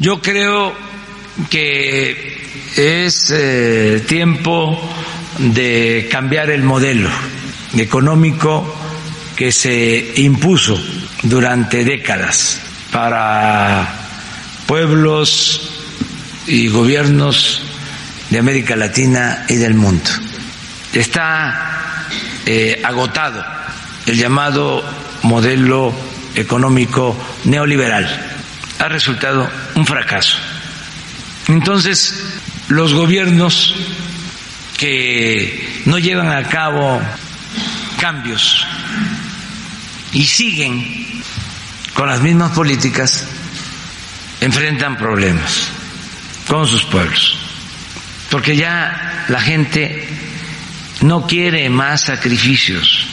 Yo creo que es eh, tiempo de cambiar el modelo económico que se impuso durante décadas para pueblos y gobiernos de América Latina y del mundo. Está eh, agotado el llamado modelo económico neoliberal. Ha resultado un fracaso. Entonces, los gobiernos que no llevan a cabo cambios y siguen con las mismas políticas enfrentan problemas con sus pueblos, porque ya la gente no quiere más sacrificios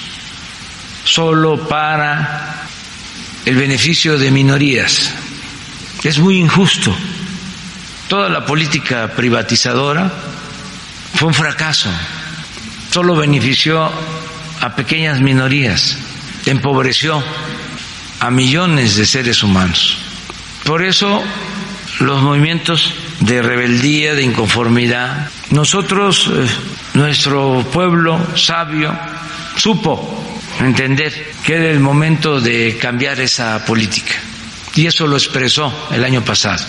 solo para el beneficio de minorías. Es muy injusto. Toda la política privatizadora fue un fracaso. Solo benefició a pequeñas minorías, empobreció a millones de seres humanos. Por eso los movimientos de rebeldía, de inconformidad, nosotros, eh, nuestro pueblo sabio, supo entender que era el momento de cambiar esa política. Y eso lo expresó el año pasado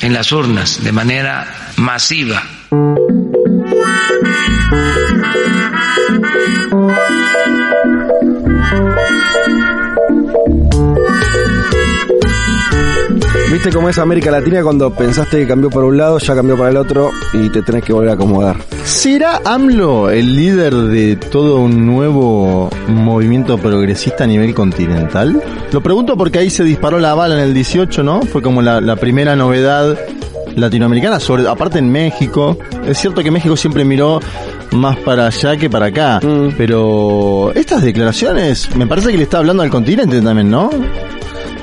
en las urnas de manera masiva. ¿Viste cómo es América Latina cuando pensaste que cambió por un lado, ya cambió para el otro y te tenés que volver a acomodar? ¿Será AMLO el líder de todo un nuevo movimiento progresista a nivel continental? Lo pregunto porque ahí se disparó la bala en el 18, ¿no? Fue como la, la primera novedad latinoamericana, sobre, aparte en México. Es cierto que México siempre miró más para allá que para acá, Mm. pero estas declaraciones me parece que le está hablando al continente también, ¿no?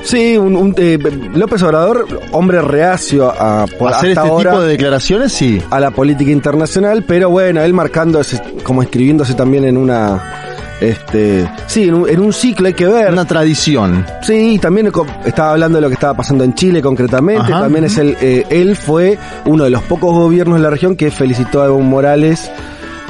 Sí, un, un, eh, López Obrador, hombre reacio a, por Hacer hasta este ahora, tipo de declaraciones, sí. a la política internacional, pero bueno, él marcando, ese- como escribiéndose también en una, este, sí, en un, en un ciclo hay que ver. Una tradición. Sí, también estaba hablando de lo que estaba pasando en Chile concretamente. Ajá. también es el, eh, él fue uno de los pocos gobiernos de la región que felicitó a Evo Morales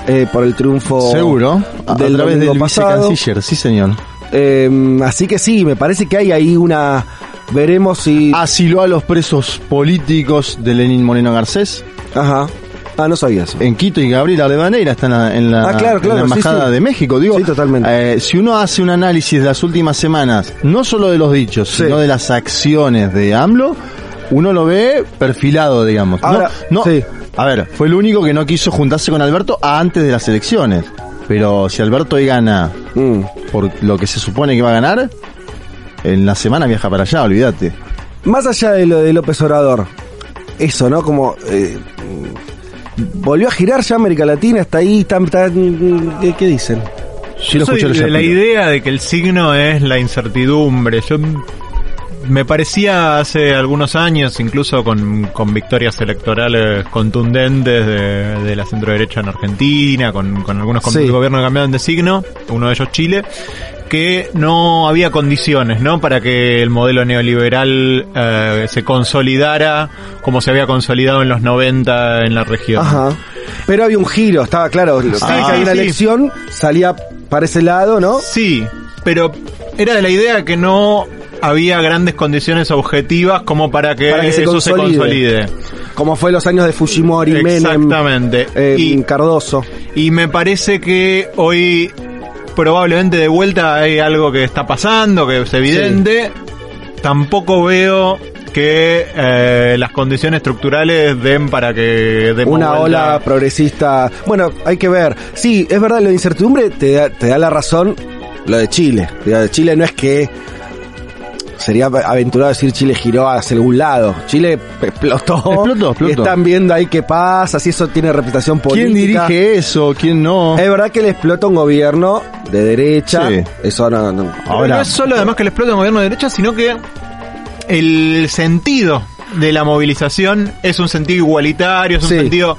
eh, por el triunfo. Seguro. A, través del pasado. vicecanciller, sí señor. Eh, así que sí, me parece que hay ahí una. Veremos si. Asiló a los presos políticos de Lenín Moreno Garcés. Ajá. Ah, no sabía eso. En Quito y Gabriela Levaneira está en la, en la, Ah, claro, en claro, la sí, Embajada sí. de México. Digo, Sí, totalmente. eh, si uno hace un análisis de las últimas semanas, no solo de los dichos, sino de las acciones de AMLO, uno lo ve perfilado, digamos. No- Ahora, no, sí. A ver, fue el único que no quiso juntarse con Alberto antes de las elecciones. Pero si Alberto hoy gana Mm. por lo que se supone que va a ganar, en la semana viaja para allá, olvídate. Más allá de lo de López Obrador, eso, ¿no? Como. eh, volvió a girar ya América Latina, está ahí, tan, tan- ¿qué, qué dicen? Sí lo Yo soy la idea de que el signo es la incertidumbre. Yo me parecía hace algunos años, incluso con, con victorias electorales contundentes de, de la centro derecha en Argentina, con, con algunos Sí. gobiernos que cambiaron de signo, uno de ellos Chile, que no había condiciones, ¿no? Para que el modelo neoliberal eh, se consolidara como se había consolidado en los 90 en la región. Ajá. Pero había un giro, estaba claro. vez que sí, había una sí. elección, salía para ese lado, ¿no? Sí, pero era de la idea que no había grandes condiciones objetivas como para que, Para que se eso se consolide. Como fue los años de Fujimori, Menem, Exactamente. eh, y, Cardoso. y me parece que hoy probablemente de vuelta hay algo que está pasando, que es evidente. Tampoco veo que eh, las condiciones estructurales den para que demos Una ola progresista. Bueno, hay que ver. Sí, es verdad, de incertidumbre te da, te da la razón lo de Chile. Lo de Chile no es que sería aventurado decir Chile giró hacia algún lado. Chile explotó. Explotó, explotó. Y están viendo ahí qué pasa, si eso tiene reputación política. ¿Quién dirige eso? ¿Quién no? Es verdad que le explota un gobierno de derecha. Sí. Eso no, no- Ahora- no es solo además que le explota un gobierno de derecha, sino que el sentido de la movilización es un sentido igualitario, es un Sí. sentido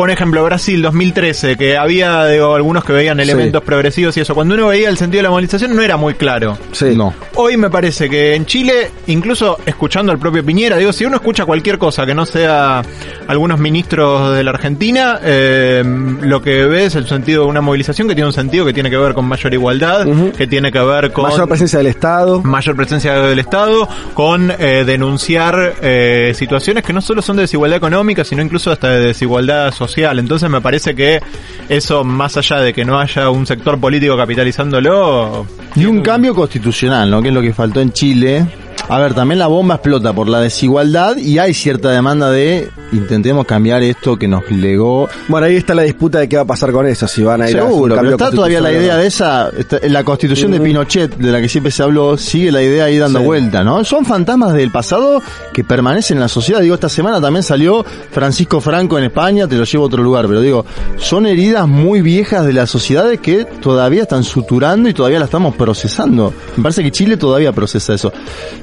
por ejemplo, Brasil 2013, que había digo, algunos que veían elementos progresivos y eso, cuando uno veía el sentido de la movilización no era muy claro. Sí. No. Hoy me parece que en Chile, incluso escuchando al propio Piñera, digo, si uno escucha cualquier cosa que no sea algunos ministros de la Argentina, eh, lo que ve es el sentido de una movilización que tiene un sentido que tiene que ver con mayor igualdad, que tiene que ver con Mayor presencia del Estado. mayor presencia del Estado, con eh, denunciar eh, situaciones que no solo son de desigualdad económica, sino incluso hasta de desigualdad social. Entonces me parece que eso, más allá de que no haya un sector político capitalizándolo, Y un cambio constitucional, ¿no? Que es lo que faltó en Chile. A ver, también la bomba explota por la desigualdad y hay cierta demanda de intentemos cambiar esto que nos legó. Bueno, ahí está la disputa de qué va a pasar con eso, si van a ir a Seguro, pero cambio está todavía la idea de esa, la constitución de. Pinochet, de la que siempre se habló, sigue la idea ahí dando Sí. vuelta, ¿no? Son fantasmas del pasado que permanecen en la sociedad. Digo, esta semana también salió Francisco Franco en España, te lo llevo a otro lugar, pero digo, son heridas muy viejas de las sociedades que todavía están suturando y todavía la estamos procesando. Me parece que Chile todavía procesa eso.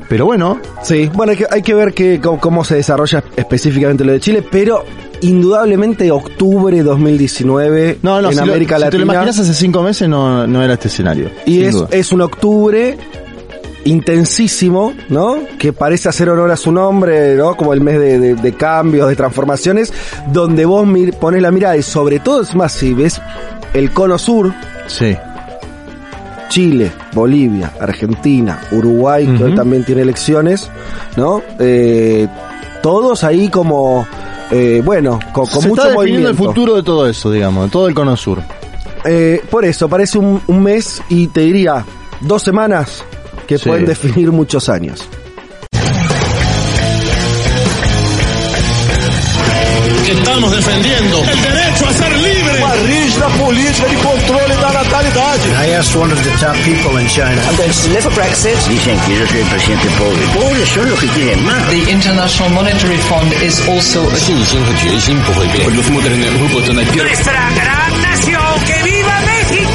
Pero bueno, ¿no? Sí, bueno, hay que, hay que ver que, cómo, se desarrolla específicamente lo de Chile, pero indudablemente octubre 2019 no, no, en si, lo- América si te lo Latina. imaginas hace cinco meses no, no era este escenario. Y es, duda. es un octubre intensísimo, ¿no? Que parece hacer honor a su nombre, ¿no? Como el mes de, de- de cambios, de transformaciones, donde vos mir- pones la mirada y sobre todo, es más, si ves el cono sur, Sí. Chile, Bolivia, Argentina, Uruguay, que hoy también tiene elecciones, ¿no? Eh, todos ahí como, eh, bueno, con, con Se mucho está definiendo movimiento. el futuro de todo eso, digamos, de todo el cono sur. Eh, por eso, parece un, un mes y te diría dos semanas que Sí. pueden definir muchos años. Estamos defendiendo el derecho a ser rígida política de controle da natalidade. I asked one of the top people in China. I'm going to live for Brexit. Dicen que yo soy el presidente pobre. Pobres son los que quieren más. The International Monetary Fund is also a nuestra gran nación. ¡Que viva México!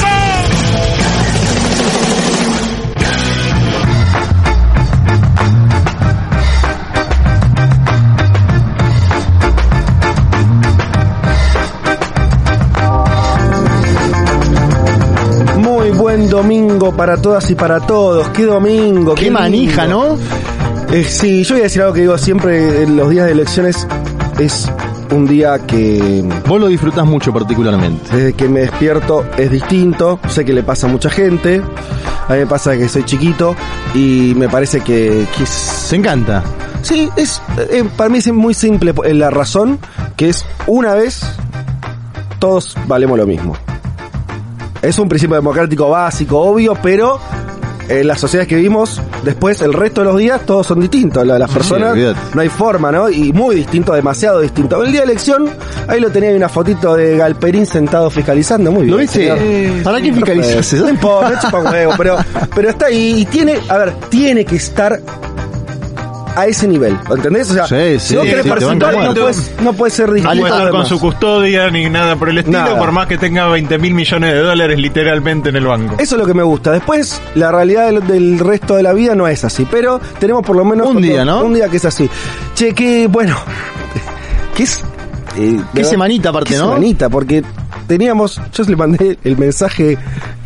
Buen domingo para todas y para todos. ¿Qué domingo? Qué lindo. manija, ¿no? Eh, sí, yo voy a decir algo que digo siempre en los días de elecciones. Es un día que Vos lo disfrutás mucho particularmente. desde que me despierto es distinto. Sé que le pasa a mucha gente. A mí me pasa que soy chiquito y me parece que, que es- Te encanta. Sí, es eh, para mí es muy simple eh, la razón, que es una vez todos valemos lo mismo. Es un principio democrático básico, obvio, pero en las sociedades que vivimos, después el resto de los días todos son distintos. La- Las personas no hay forma, ¿no? Y muy distinto, demasiado distinto. El día de elección, ahí lo tenía una fotito de Galperín sentado fiscalizando, muy bien. ¿Lo viste? ¿Para qué eso? No importa, chupa huevo, pero, pero está ahí y tiene, a ver, tiene que estar a ese nivel, ¿entendés? O sea, Sí, si sí, vos querés sí, participar, no puedes, no puede ser no distinto. estar con su custodia ni nada por el estilo, Nada. por más que tenga 20 mil millones de dólares literalmente en el banco. Eso es lo que me gusta. Después, la realidad del, del resto de la vida no es así. Pero tenemos por lo menos Un día, ¿no? Un día que es así. Che, que bueno. Que es. eh, Qué verdad, semanita aparte, qué ¿no? semanita, porque teníamos. Yo le mandé el mensaje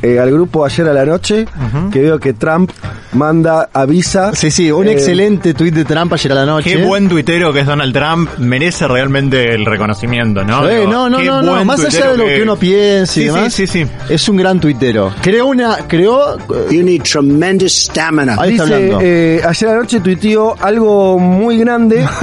eh, al grupo ayer a la noche. Que veo que Trump manda, avisa. Sí, sí, un eh, excelente tuit de Trump ayer a la noche. Qué buen tuitero que es Donald Trump, merece realmente el reconocimiento, ¿no? Digo, no, no, no, no, más allá de lo que, uno piense y Sí, demás, sí, sí, sí. es un gran tuitero. Creó una, creó, eh, You need tremendous stamina. ahí está Dice, hablando. eh, ayer anoche tuiteó algo muy grande.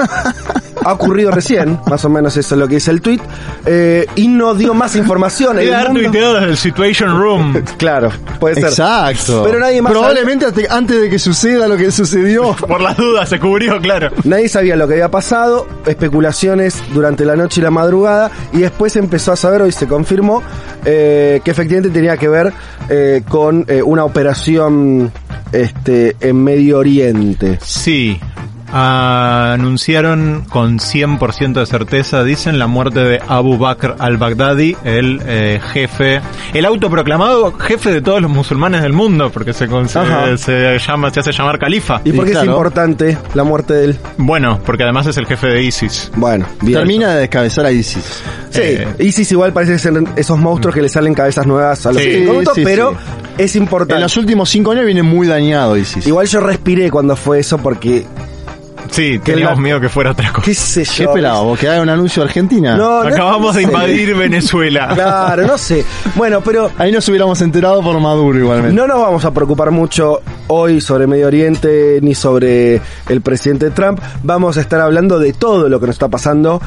ha ocurrido recién, más o menos eso es lo que dice el tweet. eh, y no dio más información. Debe El haber mundo- tuiteado desde el Situation Room. Claro, puede ser. Exacto. Pero nadie más Probablemente ante- antes de que suceda lo que sucedió. Por las dudas, se cubrió, claro. Nadie sabía lo que había pasado, especulaciones durante la noche y la madrugada, y después empezó a saber, hoy se confirmó, eh, que efectivamente tenía que ver eh, con eh, una operación este, en Medio Oriente. Sí. Anunciaron con 100% de certeza, dicen, la muerte de Abu Bakr al-Baghdadi, el eh, jefe, el autoproclamado jefe de todos los musulmanes del mundo, porque se, con- se, se llama, se hace llamar califa. ¿Y por qué es claro. importante la muerte de él? Bueno, porque además es el jefe de ISIS. Bueno, bien. Termina de descabezar a ISIS. Sí, Eh, ISIS igual parece ser esos monstruos que le salen cabezas nuevas a los Sí, minutos, sí, pero sí. es importante. En los últimos cinco años viene muy dañado ISIS. Igual yo respiré cuando fue eso porque, Sí, Que teníamos la- miedo que fuera otra cosa. qué sé ¿Qué yo. esperaba? ¿Vos que haga un anuncio de Argentina? No, no- Acabamos no de sé. invadir Venezuela. Claro, no sé. Bueno, pero Ahí nos hubiéramos enterado por Maduro igualmente. no nos vamos a preocupar mucho hoy sobre Medio Oriente ni sobre el presidente Trump. Vamos a estar hablando de todo lo que nos está pasando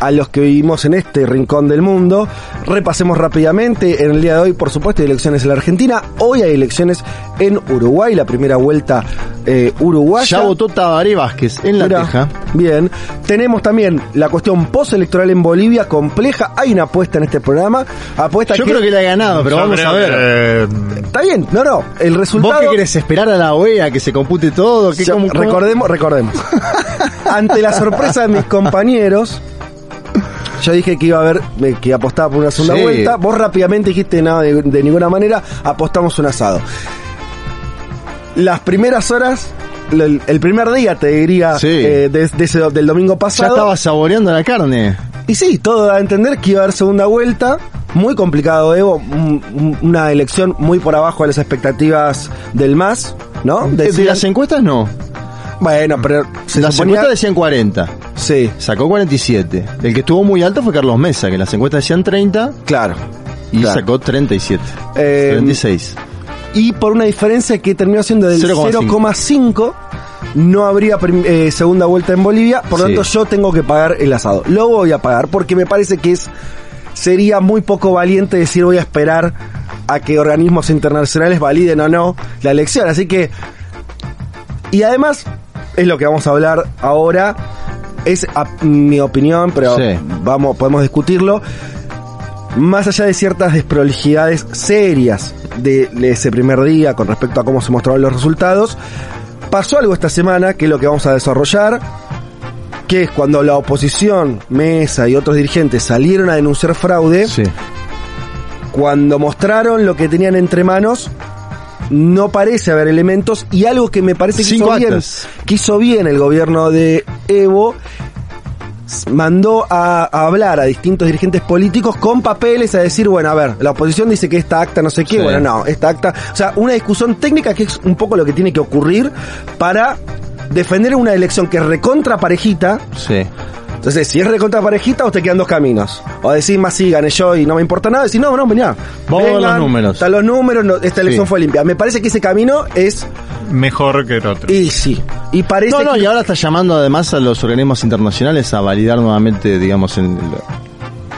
a los que vivimos en este rincón del mundo. Repasemos rápidamente. En el día de hoy, por supuesto, hay elecciones en la Argentina. Hoy hay elecciones en Uruguay, la primera vuelta eh, uruguaya. Ya votó Tabaré Vázquez en La Teja. Bien. Tenemos también la cuestión postelectoral en Bolivia compleja. Hay una apuesta en este programa. Apuesta Yo que... creo que le ha ganado, pero Yo vamos creo a ver. que, eh, Está bien. No, no. El resultado... ¿Vos qué querés? ¿Esperar a la OEA que se compute todo? ¿Qué, Ya, cómo- cómo? recordemos, recordemos. Ante la sorpresa de mis compañeros, yo dije que iba a haber, eh, que apostaba por una segunda Sí. vuelta. Vos rápidamente dijiste nada de, de ninguna manera, apostamos un asado. Las primeras horas, el, el primer día te diría, Sí. eh, de- de ese- del domingo Ya pasado. estaba saboreando la carne. Y sí, todo da a entender que iba a haber segunda vuelta. Muy complicado, Evo. un- un- Una elección muy por abajo de las expectativas del MAS, ¿no? De, Decían- las encuestas no. Bueno, pero se las suponía- encuestas decían 40. Sí, Sacó 47. El que estuvo muy alto fue Carlos Mesa, que las encuestas decían 30 claro. y Claro. sacó 37. Eh, 36. y por una diferencia que terminó siendo del 0,5. 0,5, no habría eh, segunda vuelta en Bolivia, por lo Sí. tanto yo tengo que pagar el asado. Lo voy a pagar porque me parece que es sería muy poco valiente decir voy a esperar a que organismos internacionales validen o no la elección, así que y además es lo que vamos a hablar ahora es a- mi opinión, pero Sí. vamos podemos discutirlo más allá de ciertas desprolijidades serias de ese primer día con respecto a cómo se mostraron los resultados, pasó algo esta semana que es lo que vamos a desarrollar, que es cuando la oposición, Mesa y otros dirigentes salieron a denunciar fraude, Sí. cuando mostraron lo que tenían entre manos, no parece haber elementos y algo que me parece que hizo bien, que hizo bien el gobierno de Evo mandó a, a hablar a distintos dirigentes políticos con papeles a decir, bueno, a ver, la oposición dice que esta acta no sé qué, Sí. bueno, no, esta acta, o sea, una discusión técnica que es un poco lo que tiene que ocurrir para defender una elección que es recontra parejita, Sí. Entonces, si es recontra parejita, o te quedan dos caminos. O decís, más sí, gané yo y no me importa nada. Decís, no, no, venía. Vamos a ver los números. Están los números, no, esta elección Sí. fue limpia. Me parece que ese camino es mejor que el otro. y sí. Y parece No, no, que- y ahora está llamando además a los organismos internacionales a validar nuevamente, digamos, en lo,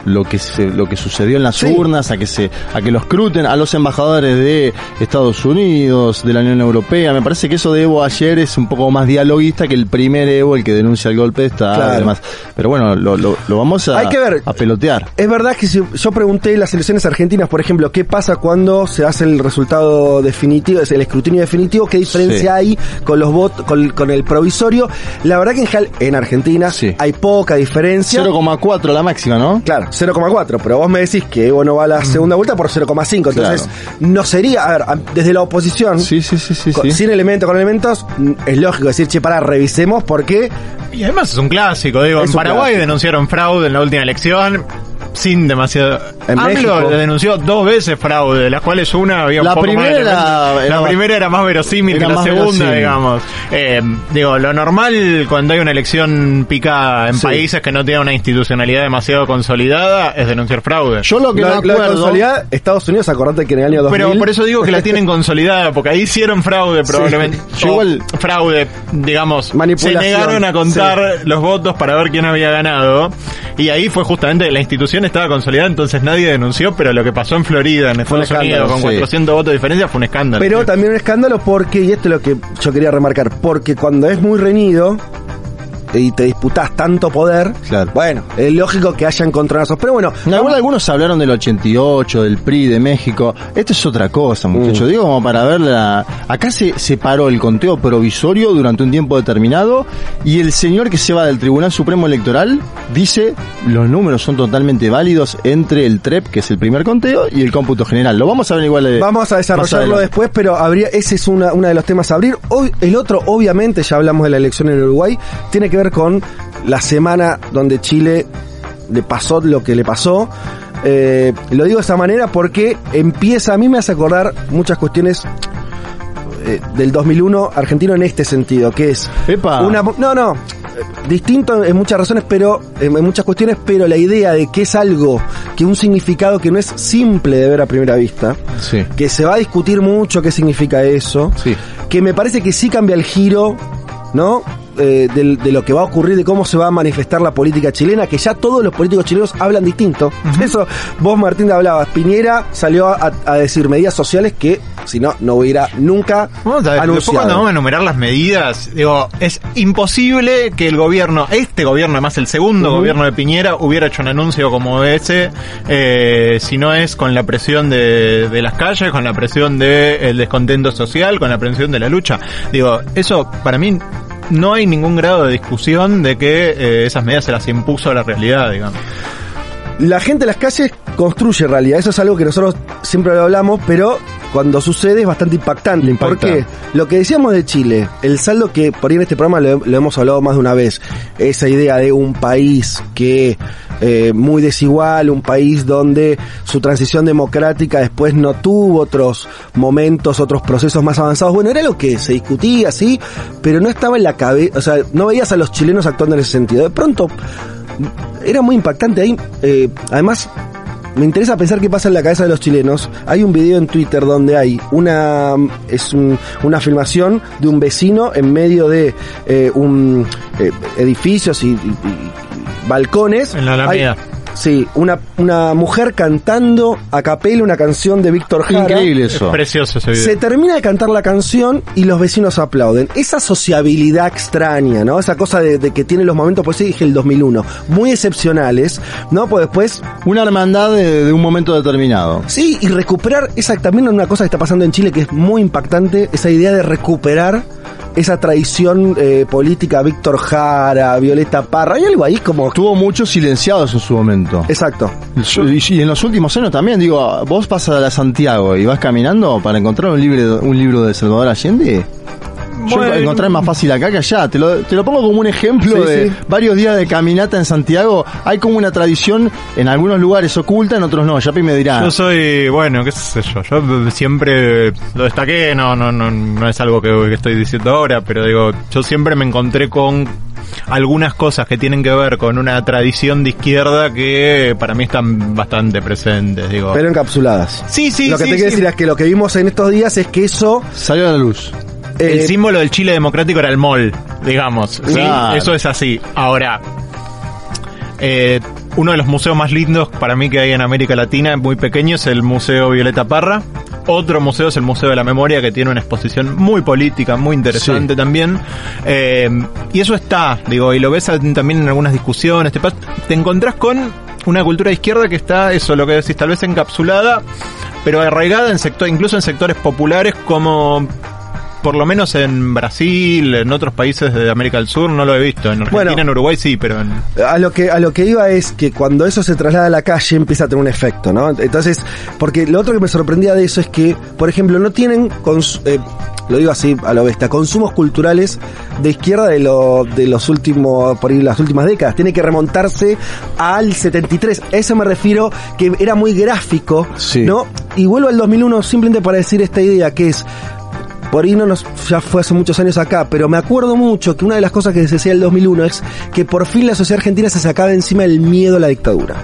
lo que se, lo que sucedió en las Sí. urnas, a que se, a que los cruten, a los embajadores de Estados Unidos, de la Unión Europea. Me parece que eso de Evo ayer es un poco más dialoguista que el primer Evo, el que denuncia el golpe de Estado Claro. y demás. Pero bueno, lo, lo, lo vamos a, Hay que ver. a pelotear. Es verdad que si yo pregunté las elecciones argentinas, por ejemplo, qué pasa cuando se hace el resultado definitivo, es el escrutinio definitivo, qué diferencia Sí. hay con los votos, con, con el provisorio. La verdad que en, en Argentina Sí. hay poca diferencia. 0,4 la máxima, ¿no? Claro, 0,4, pero vos me decís que Evo no va a la segunda vuelta por 0,5, entonces no sería, a ver, desde la oposición, Sí, sí, sí, sí. con- sí. sin elementos, con elementos, mm, es lógico decir, che, para, revisemos porque Y además es un clásico, digo, en Paraguay clásico. denunciaron fraude en la última elección sin demasiado... En AMLO México. denunció dos veces fraude, de las cuales una había un La poco más primera era- elementos. era- La primera era más verosímil era que la más segunda, verosímil. digamos. Eh, digo, lo normal cuando hay una elección picada en Sí. países que no tienen una institucionalidad demasiado consolidada es denunciar fraude. Yo lo que lo, me lo de acuerdo... consolidar, Estados Unidos, acordate que en el año 2000... Pero por eso digo que la tienen consolidada, porque ahí hicieron fraude probablemente. O igual- fraude, digamos. Manipulación, Se negaron a contar los votos para ver quién había ganado. Y ahí fue justamente, la institución estaba consolidada, entonces nadie denunció, pero lo que pasó en Florida, en Fue un Estados escándalo, Unidos, con sí. 400 votos de diferencia, fue un escándalo. Pero también un escándalo porque, y esto es lo que yo quería remarcar, porque cuando es muy reñido, y te disputás tanto poder, Claro. bueno, es lógico que haya encontronazos. Pero bueno, Igual algunos hablaron del 88, del PRI de México. Esto es otra cosa, muchachos. Digo, como para ver la... Acá se separó el conteo provisorio durante un tiempo determinado y el señor que se va del Tribunal Supremo Electoral dice los números son totalmente válidos entre el TREP, que es el primer conteo, y el cómputo general. Lo vamos a ver igual de... Vamos a desarrollarlo después, pero habría, ese es una, uno de los temas a abrir. Hoy, el otro, obviamente, ya hablamos de la elección en Uruguay, tiene que ver con la semana donde Chile le pasó lo que le pasó. Eh, lo digo de esa manera porque empieza, a mí me hace acordar muchas cuestiones eh, del 2001 argentino en este sentido, que es Epa. una no no distinto en muchas razones, pero en, en muchas cuestiones, pero la idea de que es algo que un significado que no es simple de ver a primera vista, Sí. que se va a discutir mucho qué significa eso, Sí. que me parece que sí cambia el giro, ¿no? Eh, de, lo que va a ocurrir, de cómo se va a manifestar la política chilena, que ya todos los políticos chilenos hablan distinto. Eso, vos Martín hablabas, Piñera salió a, a decir medidas sociales que, si no, no hubiera nunca Vamos a ver, anunciado. cuando vamos a enumerar las medidas, digo, es imposible que el gobierno, este gobierno, además el segundo gobierno de Piñera, hubiera hecho un anuncio como ese, eh, si no es con la presión de, de las calles, con la presión del descontento social, con la presión de la lucha. Digo, eso para mí no hay ningún grado de discusión de que eh, esas medidas se las impuso a la realidad, digamos. La gente en las calles construye realidad. Eso es algo que nosotros siempre lo hablamos, pero cuando sucede es bastante impactante. Impacta. Porque lo que decíamos de Chile, el saldo que por ahí en este programa lo, lo hemos hablado más de una vez, esa idea de un país que eh, muy desigual, un país donde su transición democrática después no tuvo otros momentos, otros procesos más avanzados. Bueno, era lo que se discutía, sí, pero no estaba en la cabeza, o sea, no veías a los chilenos actuando en ese sentido. De pronto era muy impactante ahí. eh, además, me interesa pensar qué pasa en la cabeza de los chilenos. Hay un video en Twitter donde hay una es un- una filmación de un vecino en medio de eh, un eh, edificios y, y- y balcones. En la Alameda. Hay- sí, una, una mujer cantando a capela una canción de Víctor Jara. Increíble Es eso. precioso ese video. Se termina de cantar la canción y los vecinos aplauden. Esa sociabilidad extraña, ¿no? Esa cosa de, de que tiene los momentos, pues sí, dije el 2001, muy excepcionales, ¿no? Pues después, Una hermandad de, de un momento determinado. sí, y recuperar, esa también una cosa que está pasando en Chile que es muy impactante, esa idea de recuperar esa tradición eh, política, Víctor Jara, Violeta Parra, hay algo ahí como... Tuvo muchos silenciados en su momento. Exacto. Y, y en los últimos años también, digo, vos pasas a Santiago y vas caminando para encontrar un libro, un libro de Salvador Allende. Yo Bueno. encontrar más fácil acá que allá. Te lo, te lo pongo como un ejemplo Sí, de sí. varios días de caminata en Santiago. Hay como una tradición en algunos lugares oculta, en otros no. Yapi me dirá. Yo soy, bueno, qué sé yo, yo siempre lo destaqué, no, no, no, no es algo que, que estoy diciendo ahora, pero digo, yo siempre me encontré con algunas cosas que tienen que ver con una tradición de izquierda que para mí están bastante presentes, digo. Pero encapsuladas. sí, sí, lo que sí, te quiero sí. decir es que lo que vimos en estos días es que eso... Salió a la luz. El eh, símbolo del Chile democrático era el mol, digamos. Sí, Claro. eso es así. Ahora, eh, uno de los museos más lindos para mí que hay en América Latina, muy pequeño, es el Museo Violeta Parra. Otro museo es el Museo de la Memoria, que tiene una exposición muy política, muy interesante Sí. también. Eh, y eso está, digo, y lo ves también en algunas discusiones. Te, te encontrás con una cultura de izquierda que está, eso, lo que decís, tal vez encapsulada, pero arraigada en sector, incluso en sectores populares como por lo menos en Brasil, en otros países de América del Sur, no lo he visto. En Argentina, Bueno. en Uruguay sí, pero en... a lo que a lo que iba es que cuando eso se traslada a la calle empieza a tener un efecto, ¿no? Entonces, porque lo otro que me sorprendía de eso es que, por ejemplo, no tienen cons- eh, lo digo así a lo bestia, consumos culturales de izquierda de lo, de los últimos por ahí las últimas décadas, tiene que remontarse al 73. A eso me refiero que era muy gráfico, Sí. ¿no? Y vuelvo al 2001 simplemente para decir esta idea que es por ahí no nos, ya fue hace muchos años acá, pero me acuerdo mucho que una de las cosas que se decía en el 2001 es que por fin la sociedad argentina se sacaba encima del miedo a la dictadura.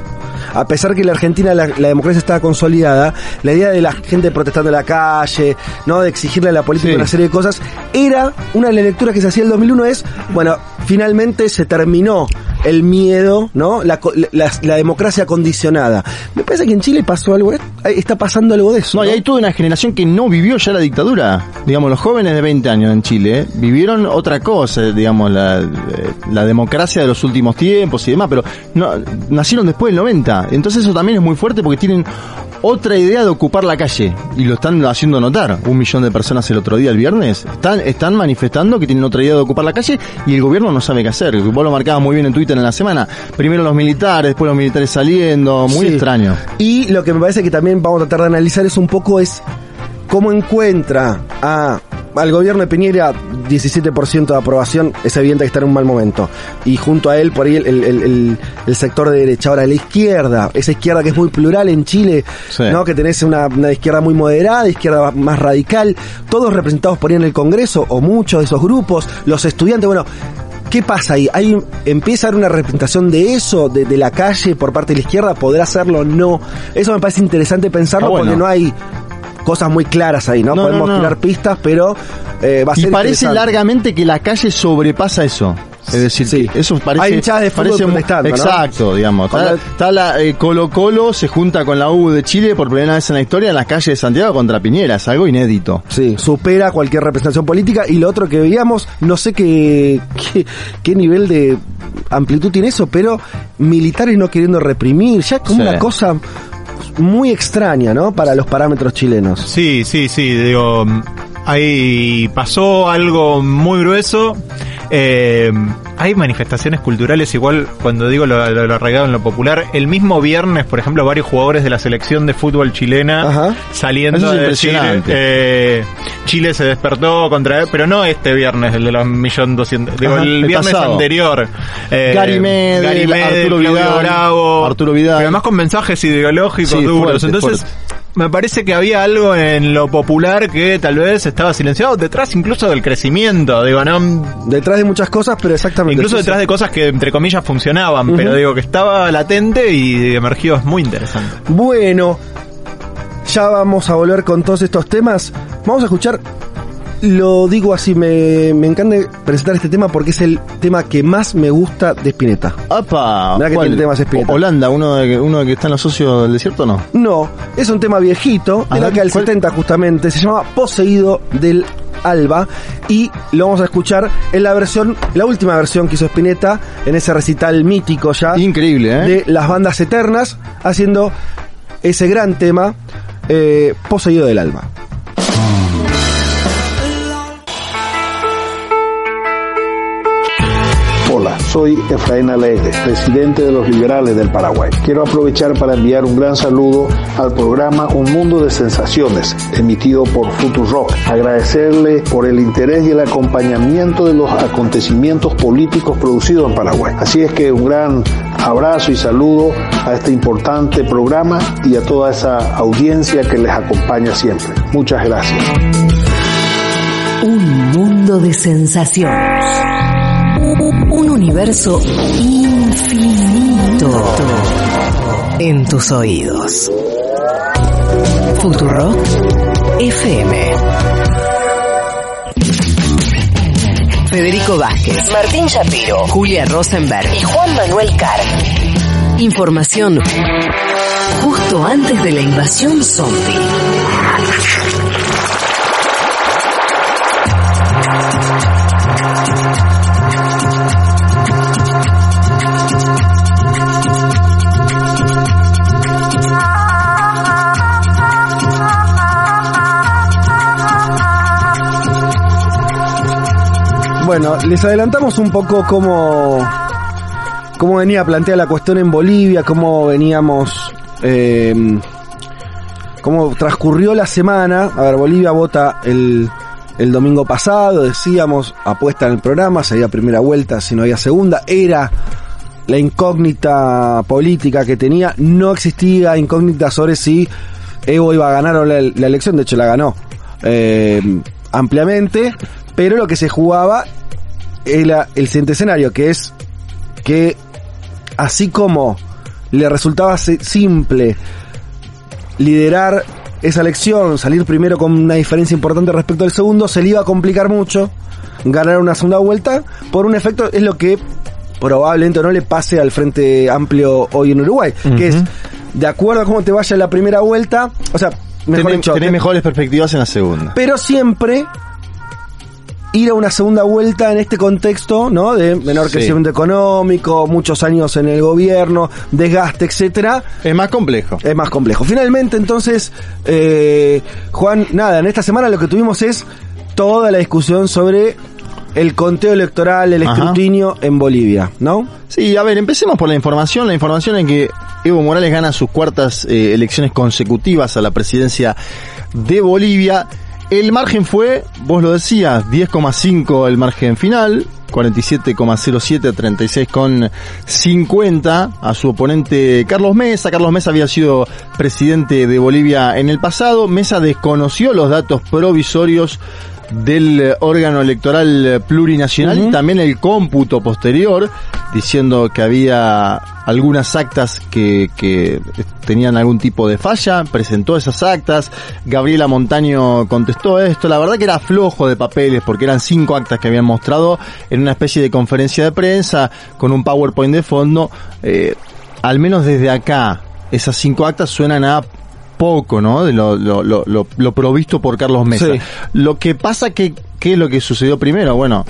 A pesar que en la Argentina la, la democracia estaba consolidada, la idea de la gente protestando en la calle, no de exigirle a la política Sí. una serie de cosas, era una de las lecturas que se hacía en el 2001 es, bueno, finalmente se terminó el miedo, ¿no? La, la, la democracia condicionada. Me parece que en Chile pasó algo, eh, está pasando algo de eso. No, y hay toda una generación que no vivió ya la dictadura. Digamos, los jóvenes de 20 años en Chile eh, vivieron otra cosa, digamos, la, eh, la democracia de los últimos tiempos y demás, pero no, nacieron después del 90. Entonces eso también es muy fuerte porque tienen otra idea de ocupar la calle y lo están haciendo notar. Un millón de personas el otro día, el viernes, están, están manifestando que tienen otra idea de ocupar la calle y el gobierno no sabe qué hacer. Vos lo marcabas muy bien en Twitter en la semana. Primero los militares, después los militares saliendo, muy Sí. extraño. Y lo que me parece que también vamos a tratar de analizar es un poco es cómo encuentra a, al gobierno de Piñera 17% de aprobación, es evidente que está en un mal momento. Y junto a él, por ahí, el, el- el- el sector de derecha. Ahora, la izquierda, esa izquierda que es muy plural en Chile, Sí. ¿no? Que tenés una, una izquierda muy moderada, izquierda más radical, todos representados por ahí en el Congreso, o muchos de esos grupos, los estudiantes, bueno. ¿Qué pasa ahí? ¿Hay, ¿Empieza a haber una representación de eso, de, de la calle por parte de la izquierda? ¿Podrá hacerlo o no? Eso me parece interesante pensarlo Ah, bueno. porque no hay cosas muy claras ahí, ¿no? No, Podemos no, tirar pistas, pero eh, va a Y ser parece interesante. largamente que la calle sobrepasa eso. Es decir, Sí. que eso parece. Hay hinchadas de fútbol parece muy-. Exacto, digamos. Está, la eh, Colo Colo se junta con la U de Chile por primera vez en la historia en las calles de Santiago contra Piñera. Es algo inédito. Sí, supera cualquier representación política. Y lo otro que veíamos, no sé qué, qué, qué nivel de amplitud tiene eso, pero militares no queriendo reprimir, ya como Sí. una cosa muy extraña, ¿no? Para los parámetros chilenos. Sí, sí, sí, digo, ahí pasó algo muy grueso. Eh, hay manifestaciones culturales, igual cuando digo lo, lo- lo arraigado en lo popular, el mismo viernes, por ejemplo, varios jugadores de la selección de fútbol chilena Ajá. saliendo es decir, impresionante. eh, Chile se despertó contra, pero no este viernes, el de los millón doscientos, digo, Ajá, el, viernes pasado. anterior. Eh, Gary Medel, Gary Medel, Arturo Vidal, Bravo, Arturo Vidal. pero además con mensajes ideológicos Sí, duros. fuerte, Entonces, fuerte. Me parece que había algo en lo popular que tal vez estaba silenciado detrás incluso del crecimiento, digo, no Detrás de muchas cosas, pero exactamente. incluso detrás de cosas que entre comillas funcionaban, pero digo que estaba latente y emergió, es muy interesante. Bueno, ya vamos a volver con todos estos temas. Vamos a escuchar, lo digo así, me, me encanta presentar este tema porque es el tema que más me gusta de Spinetta. ¡Apa! Mirá que tiene temas Spinetta. Holanda, uno de, uno de que está en los socios del desierto, ¿no? No, es un tema viejito, de la década del ¿cuál? 70 justamente, se llama Poseído del Alba y lo vamos a escuchar en la versión, la última versión que hizo Spinetta en ese recital mítico ya Increíble, ¿eh? de las bandas eternas haciendo ese gran tema eh, Poseído del Alba. Soy Efraín Alegre, presidente de los liberales del Paraguay. Quiero aprovechar para enviar un gran saludo al programa Un Mundo de Sensaciones, emitido por Futurock. Agradecerle por el interés y el acompañamiento de los acontecimientos políticos producidos en Paraguay. Así es que un gran abrazo y saludo a este importante programa y a toda esa audiencia que les acompaña siempre. Muchas gracias. Un mundo de sensaciones. Un universo infinito en tus oídos. Futurock FM. Federico Vázquez, Martín Shapiro, Julia Rosenberg y Juan Manuel Carr. Información justo antes de la invasión zombie. Bueno, les adelantamos un poco cómo, cómo venía planteada la cuestión en Bolivia, cómo veníamos, eh, cómo transcurrió la semana. A ver, Bolivia vota el, el domingo pasado, decíamos, apuesta en el programa, sería primera vuelta, si no había segunda, era la incógnita política que tenía, no existía incógnita sobre si Evo iba a ganar o la, la elección, de hecho la ganó eh, ampliamente, pero lo que se jugaba el siguiente escenario, que es que así como le resultaba si- simple liderar esa elección, salir primero con una diferencia importante respecto al segundo, se le iba a complicar mucho ganar una segunda vuelta por un efecto, es lo que probablemente no le pase al Frente Amplio hoy en Uruguay, que es, de acuerdo a cómo te vaya la primera vuelta, o sea, mejor Tenés, dicho, tenés mejores perspectivas en la segunda. pero siempre ir a una segunda vuelta en este contexto, ¿no? De menor Sí. crecimiento económico, muchos años en el gobierno, desgaste, etcétera, Es más complejo. es más complejo. Finalmente, entonces, eh, Juan, nada, en esta semana lo que tuvimos es toda la discusión sobre el conteo electoral, el Ajá. escrutinio en Bolivia, ¿no? Sí, a ver, empecemos por la información. La información es que Evo Morales gana sus cuartas eh, elecciones consecutivas a la presidencia de Bolivia. El margen fue, vos lo decías, 10,5 el margen final, 47,07 a 36,50 a su oponente Carlos Mesa. Carlos Mesa había sido presidente de Bolivia en el pasado. Mesa desconoció los datos provisorios del eh, órgano electoral eh, plurinacional y también el cómputo posterior, diciendo que había algunas actas que, que tenían algún tipo de falla, presentó esas actas, Gabriela Montaño contestó esto, la verdad que era flojo de papeles porque eran cinco actas que habían mostrado en una especie de conferencia de prensa con un PowerPoint de fondo, eh, al menos desde acá, esas cinco actas suenan a poco, ¿no? De lo, lo, lo, lo, lo provisto por Carlos Mesa. Sí. Lo que pasa que, ¿qué es lo que sucedió primero? Bueno,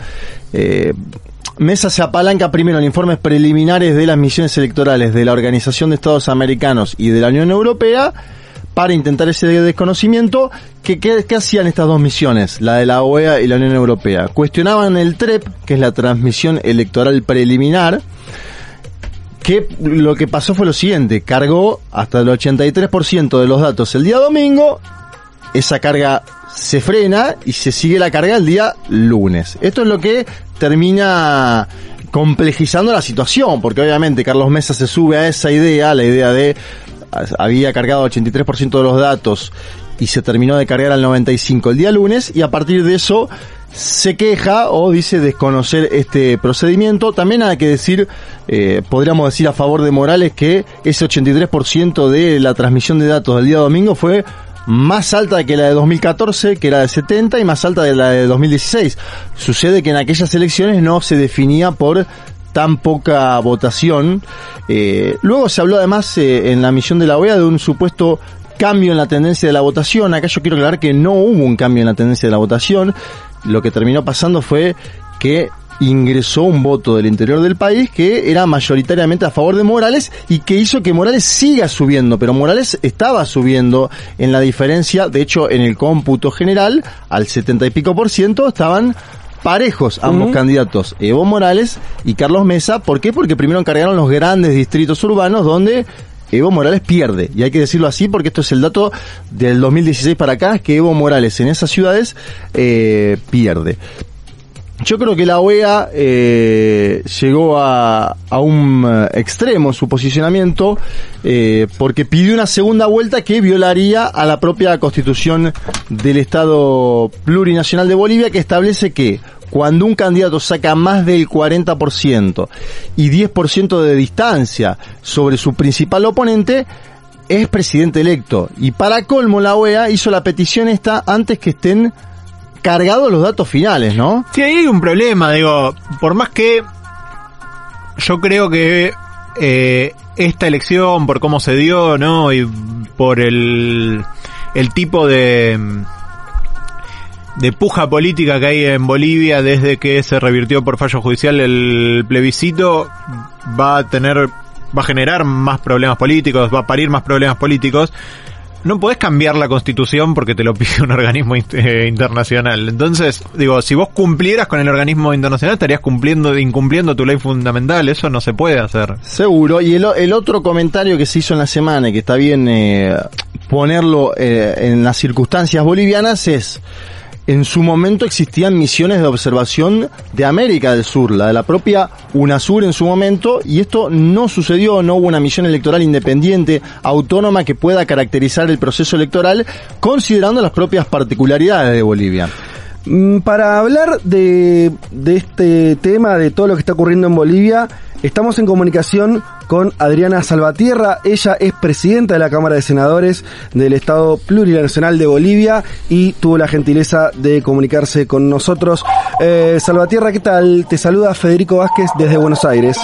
eh, Mesa se apalanca primero en informes preliminares de las misiones electorales de la Organización de Estados Americanos y de la Unión Europea para intentar ese desconocimiento. ¿Qué, qué, qué hacían estas dos misiones, la de la OEA y la Unión Europea? Cuestionaban el TREP, que es la transmisión electoral preliminar, que lo que pasó fue lo siguiente, cargó hasta el 83% de los datos el día domingo, esa carga se frena y se sigue la carga el día lunes. Esto es lo que termina complejizando la situación, porque obviamente Carlos Mesa se sube a esa idea, la idea de había cargado 83% de los datos y se terminó de cargar al 95 el día lunes y a partir de eso se queja o dice desconocer este procedimiento. También hay que decir, eh, podríamos decir a favor de Morales que ese 83% de la transmisión de datos del día domingo fue más alta que la de 2014, que era de 70, y más alta de la de 2016. Sucede que en aquellas elecciones no se definía por tan poca votación. Eh, luego se habló además eh, en la misión de la OEA de un supuesto cambio en la tendencia de la votación. Acá yo quiero aclarar que no hubo un cambio en la tendencia de la votación. Lo que terminó pasando fue que ingresó un voto del interior del país que era mayoritariamente a favor de Morales y que hizo que Morales siga subiendo, pero Morales estaba subiendo en la diferencia, de hecho en el cómputo general, al 70 y pico por ciento estaban parejos ambos candidatos, Evo Morales y Carlos Mesa. ¿Por qué? Porque primero encargaron los grandes distritos urbanos donde Evo Morales pierde. Y hay que decirlo así porque esto es el dato del 2016 para acá, es que Evo Morales en esas ciudades eh, pierde. Yo creo que la OEA eh, llegó a, a un eh, extremo en su posicionamiento eh, porque pidió una segunda vuelta que violaría a la propia constitución del Estado plurinacional de Bolivia que establece que cuando un candidato saca más del 40% y 10% de distancia sobre su principal oponente, es presidente electo. Y para colmo la OEA hizo la petición esta antes que estén cargados los datos finales, ¿no? Sí, ahí hay un problema, digo, por más que yo creo que eh, esta elección, por cómo se dio, ¿no? Y por el, el tipo de, de puja política que hay en Bolivia desde que se revirtió por fallo judicial el plebiscito, va a tener, va a generar más problemas políticos, va a parir más problemas políticos. No podés cambiar la constitución porque te lo pide un organismo eh, internacional. Entonces, digo, si vos cumplieras con el organismo internacional, estarías cumpliendo, incumpliendo tu ley fundamental. Eso no se puede hacer. Seguro. Y el, el otro comentario que se hizo en la semana, que está bien eh, ponerlo eh, en las circunstancias bolivianas, es, en su momento existían misiones de observación de América del Sur, la de la propia UNASUR en su momento, y esto no sucedió, no hubo una misión electoral independiente, autónoma, que pueda caracterizar el proceso electoral, considerando las propias particularidades de Bolivia. Mm, Para hablar de, de este tema, de todo lo que está ocurriendo en Bolivia, Estamos en comunicación con Adriana Salvatierra. Ella es presidenta de la Cámara de Senadores del Estado Plurinacional de Bolivia y tuvo la gentileza de comunicarse con nosotros. Eh, Salvatierra, ¿qué tal? Te saluda Federico Vázquez desde Buenos Aires.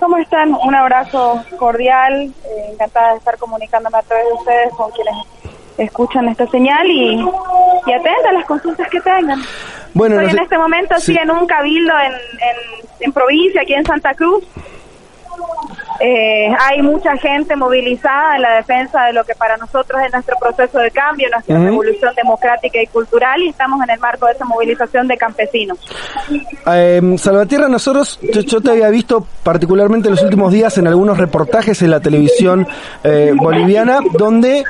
¿Cómo están? Un abrazo cordial. Eh, encantada de estar comunicándome a través de ustedes con quienes escuchan esta señal y, y atenta a las consultas que tengan. Bueno, Estoy no sé- en este momento sí. en un cabildo en, en, en provincia, aquí en Santa Cruz. Eh, hay mucha gente movilizada en la defensa de lo que para nosotros es nuestro proceso de cambio, nuestra Ujú. revolución democrática y cultural y estamos en el marco de esa movilización de campesinos. Eh, Salvatierra, nosotros, yo, yo te había visto particularmente en los últimos días en algunos reportajes en la televisión eh, boliviana, donde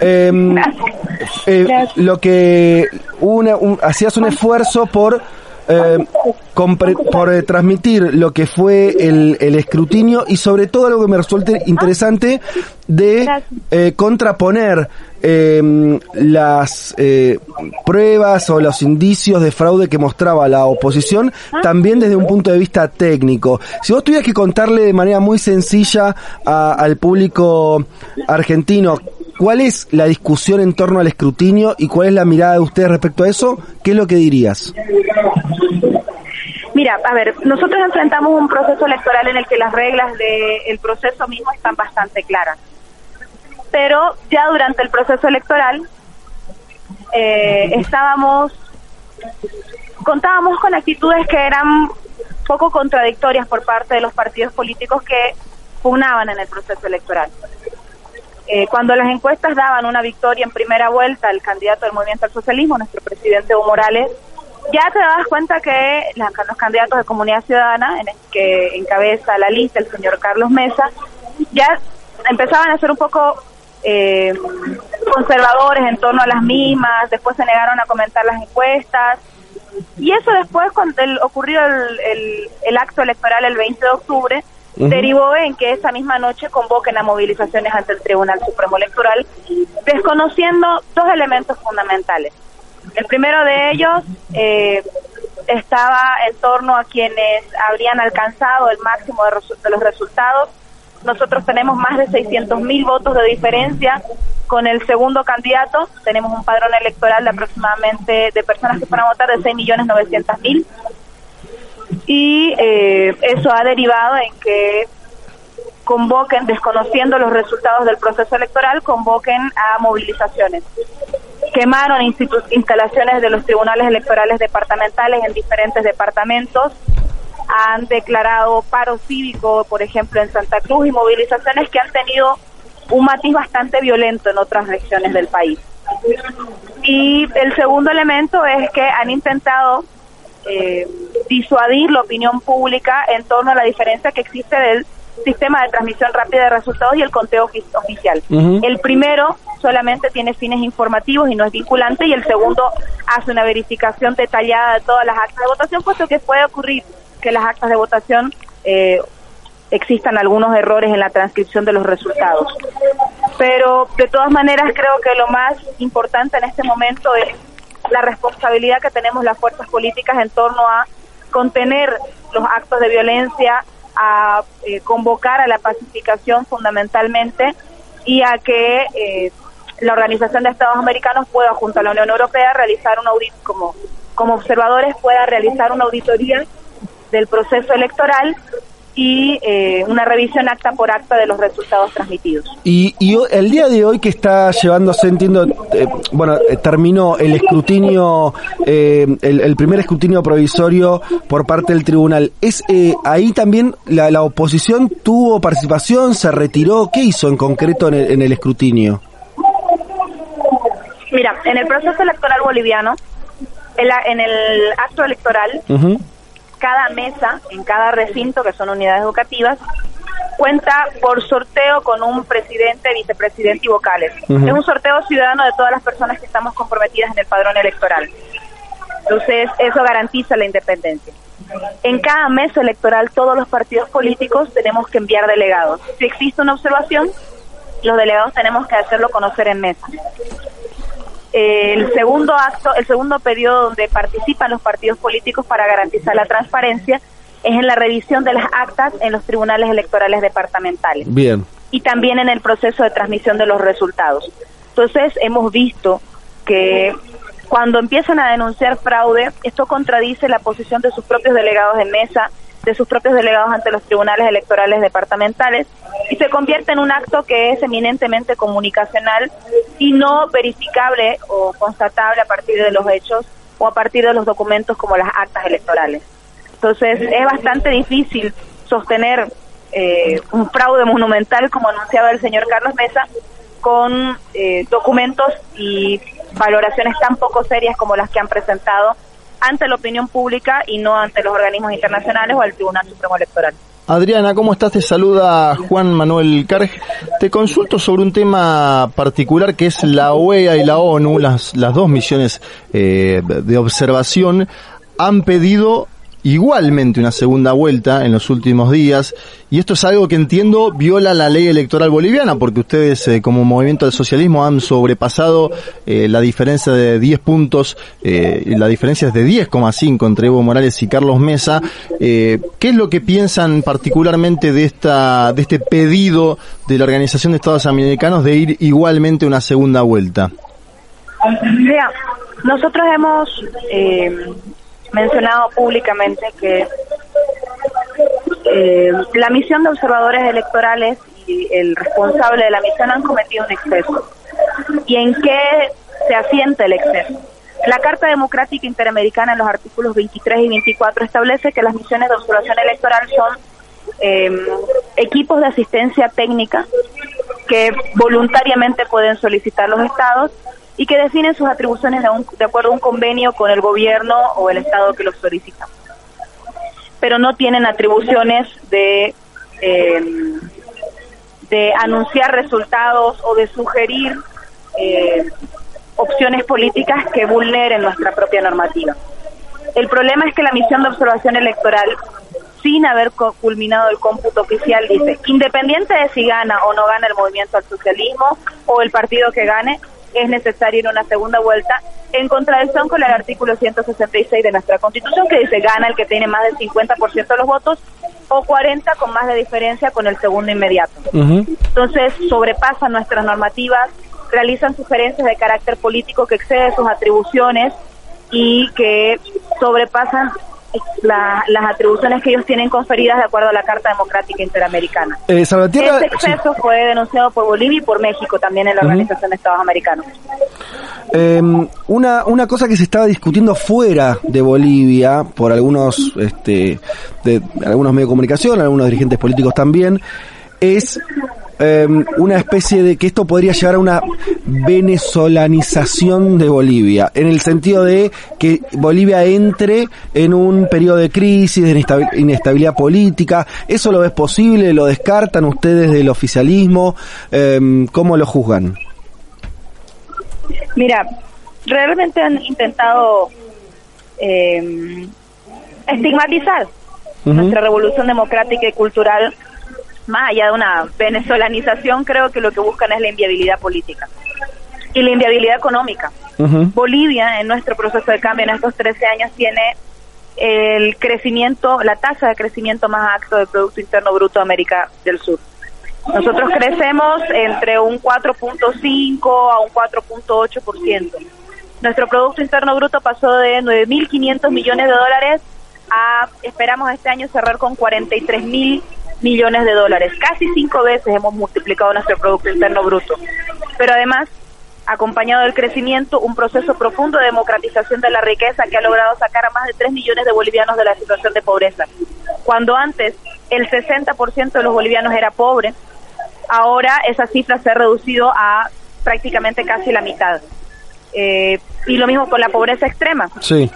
eh, eh, lo que una, un- hacías un esfuerzo por eh, compre- por eh, transmitir lo que fue el, el escrutinio y sobre todo algo que me resulta interesante de eh, contraponer eh, las eh, pruebas o los indicios de fraude que mostraba la oposición también desde un punto de vista técnico. Si vos tuvieras que contarle de manera muy sencilla a- al público argentino cuál es la discusión en torno al escrutinio y cuál es la mirada de ustedes respecto a eso, ¿qué es lo que dirías? Mira, a ver, nosotros enfrentamos un proceso electoral en el que las reglas del proceso mismo están bastante claras. Pero ya durante el proceso electoral eh, estábamos, contábamos con actitudes que eran poco contradictorias por parte de los partidos políticos que pugnaban en el proceso electoral. Eh, cuando las encuestas daban una victoria en primera vuelta al candidato del Movimiento al Socialismo, nuestro presidente Evo Morales, ya te dabas cuenta que los candidatos de Comunidad Ciudadana, en el que encabeza la lista el señor Carlos Mesa, ya empezaban a ser un poco eh, conservadores en torno a las mismas, después se negaron a comentar las encuestas, y eso después, cuando ocurrió el acto electoral el 20 de octubre, Derivó en que esa misma noche convoquen a movilizaciones ante el Tribunal Supremo Electoral, desconociendo dos elementos fundamentales. El primero de ellos eh, estaba en torno a quienes habrían alcanzado el máximo de, de los resultados. Nosotros tenemos más de 600 mil votos de diferencia con el segundo candidato. Tenemos un padrón electoral de aproximadamente de personas que fueron a votar de 6 millones 900 mil. Y eh, eso ha derivado en que convoquen, desconociendo los resultados del proceso electoral, convoquen a movilizaciones quemaron instalaciones de los tribunales electorales departamentales en diferentes departamentos, han declarado paro cívico, por ejemplo, en Santa Cruz, y movilizaciones que han tenido un matiz bastante violento en otras regiones del país. Y el segundo elemento es que han intentado eh, disuadir la opinión pública en torno a la diferencia que existe del sistema de transmisión rápida de resultados y el conteo ofi- oficial. El primero solamente tiene fines informativos y no es vinculante y el segundo hace una verificación detallada de todas las actas de votación, puesto que puede ocurrir que las actas de votación eh, existan algunos errores en la transcripción de los resultados. Pero de todas maneras creo que lo más importante en este momento es la responsabilidad que tenemos las fuerzas políticas en torno a contener los actos de violencia, a eh, convocar a la pacificación fundamentalmente y a que eh, la Organización de Estados Americanos pueda, junto a la Unión Europea, realizar un audit como, como observadores, pueda realizar una auditoría del proceso electoral y eh, una revisión acta por acta de los resultados transmitidos. Y, y el día de hoy que está llevándose, entiendo, eh, bueno, eh, terminó el escrutinio, eh, el, el primer escrutinio provisorio por parte del tribunal. ¿Es eh, ahí también la, la oposición tuvo participación, se retiró? ¿Qué hizo en concreto en el, en el escrutinio? Mira, en el proceso electoral boliviano, en, la- en el acto electoral. Cada mesa, en cada recinto, que son unidades educativas, cuenta por sorteo con un presidente, vicepresidente y vocales. Es un sorteo ciudadano de todas las personas que estamos comprometidas en el padrón electoral. Entonces, eso garantiza la independencia. En cada mesa electoral, todos los partidos políticos tenemos que enviar delegados. Si existe una observación, los delegados tenemos que hacerlo conocer en mesa. El segundo acto, el segundo periodo donde participan los partidos políticos para garantizar la transparencia, es en la revisión de las actas en los tribunales electorales departamentales. Bien. Y también en el proceso de transmisión de los resultados. Entonces, hemos visto que cuando empiezan a denunciar fraude, esto contradice la posición de sus propios delegados de mesa, de sus propios delegados ante los tribunales electorales departamentales y se convierte en un acto que es eminentemente comunicacional y no verificable o constatable a partir de los hechos o a partir de los documentos como las actas electorales. Entonces es bastante difícil sostener eh, un fraude monumental como anunciaba el señor Carlos Mesa con eh, documentos y valoraciones tan poco serias como las que han presentado ante la opinión pública y no ante los organismos internacionales o al Tribunal Supremo Electoral. Adriana, ¿cómo estás? Te saluda Juan Manuel Carg. Te consulto sobre un tema particular que es la OEA y la ONU, las, las dos misiones eh, de observación, han pedido igualmente una segunda vuelta en los últimos días y esto es algo que entiendo viola la ley electoral boliviana porque ustedes eh, como movimiento del socialismo han sobrepasado eh, la diferencia de 10 puntos eh, la diferencia es de 10,5 entre Evo Morales y Carlos Mesa ¿qué es lo que piensan particularmente de esta de este pedido de la Organización de Estados Americanos de ir igualmente una segunda vuelta? Mira, nosotros hemos mencionado públicamente que eh, la misión de observadores electorales y el responsable de la misión han cometido un exceso. ¿Y en qué se asienta el exceso? La Carta Democrática Interamericana en los artículos 23 y 24 establece que las misiones de observación electoral son em, equipos de asistencia técnica que voluntariamente pueden solicitar los estados y que definen sus atribuciones de, de acuerdo a un convenio con el gobierno o el Estado que los solicita. Pero no tienen atribuciones de, em, de anunciar resultados o de sugerir eh, opciones políticas que vulneren nuestra propia normativa. El problema es que la misión de observación electoral, sin haber culminado el cómputo oficial, dice, independiente de si gana o no gana el movimiento al socialismo o el partido que gane, es necesario ir a una segunda vuelta en contradicción con el artículo 166 de nuestra Constitución que dice gana el que tiene más del 50% de los votos o 40 con más de diferencia con el segundo inmediato. Entonces sobrepasan nuestras normativas, realizan sugerencias de carácter político que exceden sus atribuciones y que sobrepasan las atribuciones que ellos tienen conferidas de acuerdo a la Carta Democrática Interamericana. Eh, este exceso fue denunciado por Bolivia y por México también en la Organización de Estados Americanos. Em, una, una cosa que se estaba discutiendo fuera de Bolivia por algunos, este, de, algunos medios de comunicación, algunos dirigentes políticos también, es Em, una especie de que esto podría llevar a una venezolanización de Bolivia, en el sentido de que Bolivia entre en un periodo de crisis, de inestabilidad política. ¿Eso lo ves posible? ¿Lo descartan ustedes del oficialismo? Eh, ¿Cómo lo juzgan? Mira, realmente han intentado em, estigmatizar nuestra revolución democrática y cultural más allá de una venezolanización, creo que lo que buscan es la inviabilidad política y la inviabilidad económica. Bolivia, en nuestro proceso de cambio en estos 13 años, tiene el crecimiento, la tasa de crecimiento más alto del Producto Interno Bruto de América del Sur. Nosotros crecemos entre un 4.5 a un 4.8%. Nuestro Producto Interno Bruto pasó de 9.500 millones de dólares a, esperamos este año cerrar con 43.000 millones de dólares. Casi cinco veces hemos multiplicado nuestro Producto Interno Bruto. Pero además, acompañado del crecimiento, un proceso profundo de democratización de la riqueza que ha logrado sacar a más de 3 millones de bolivianos de la situación de pobreza. Cuando antes el 60% de los bolivianos era pobre, ahora esa cifra se ha reducido a prácticamente casi la mitad. Eh, y lo mismo con la pobreza extrema. Sí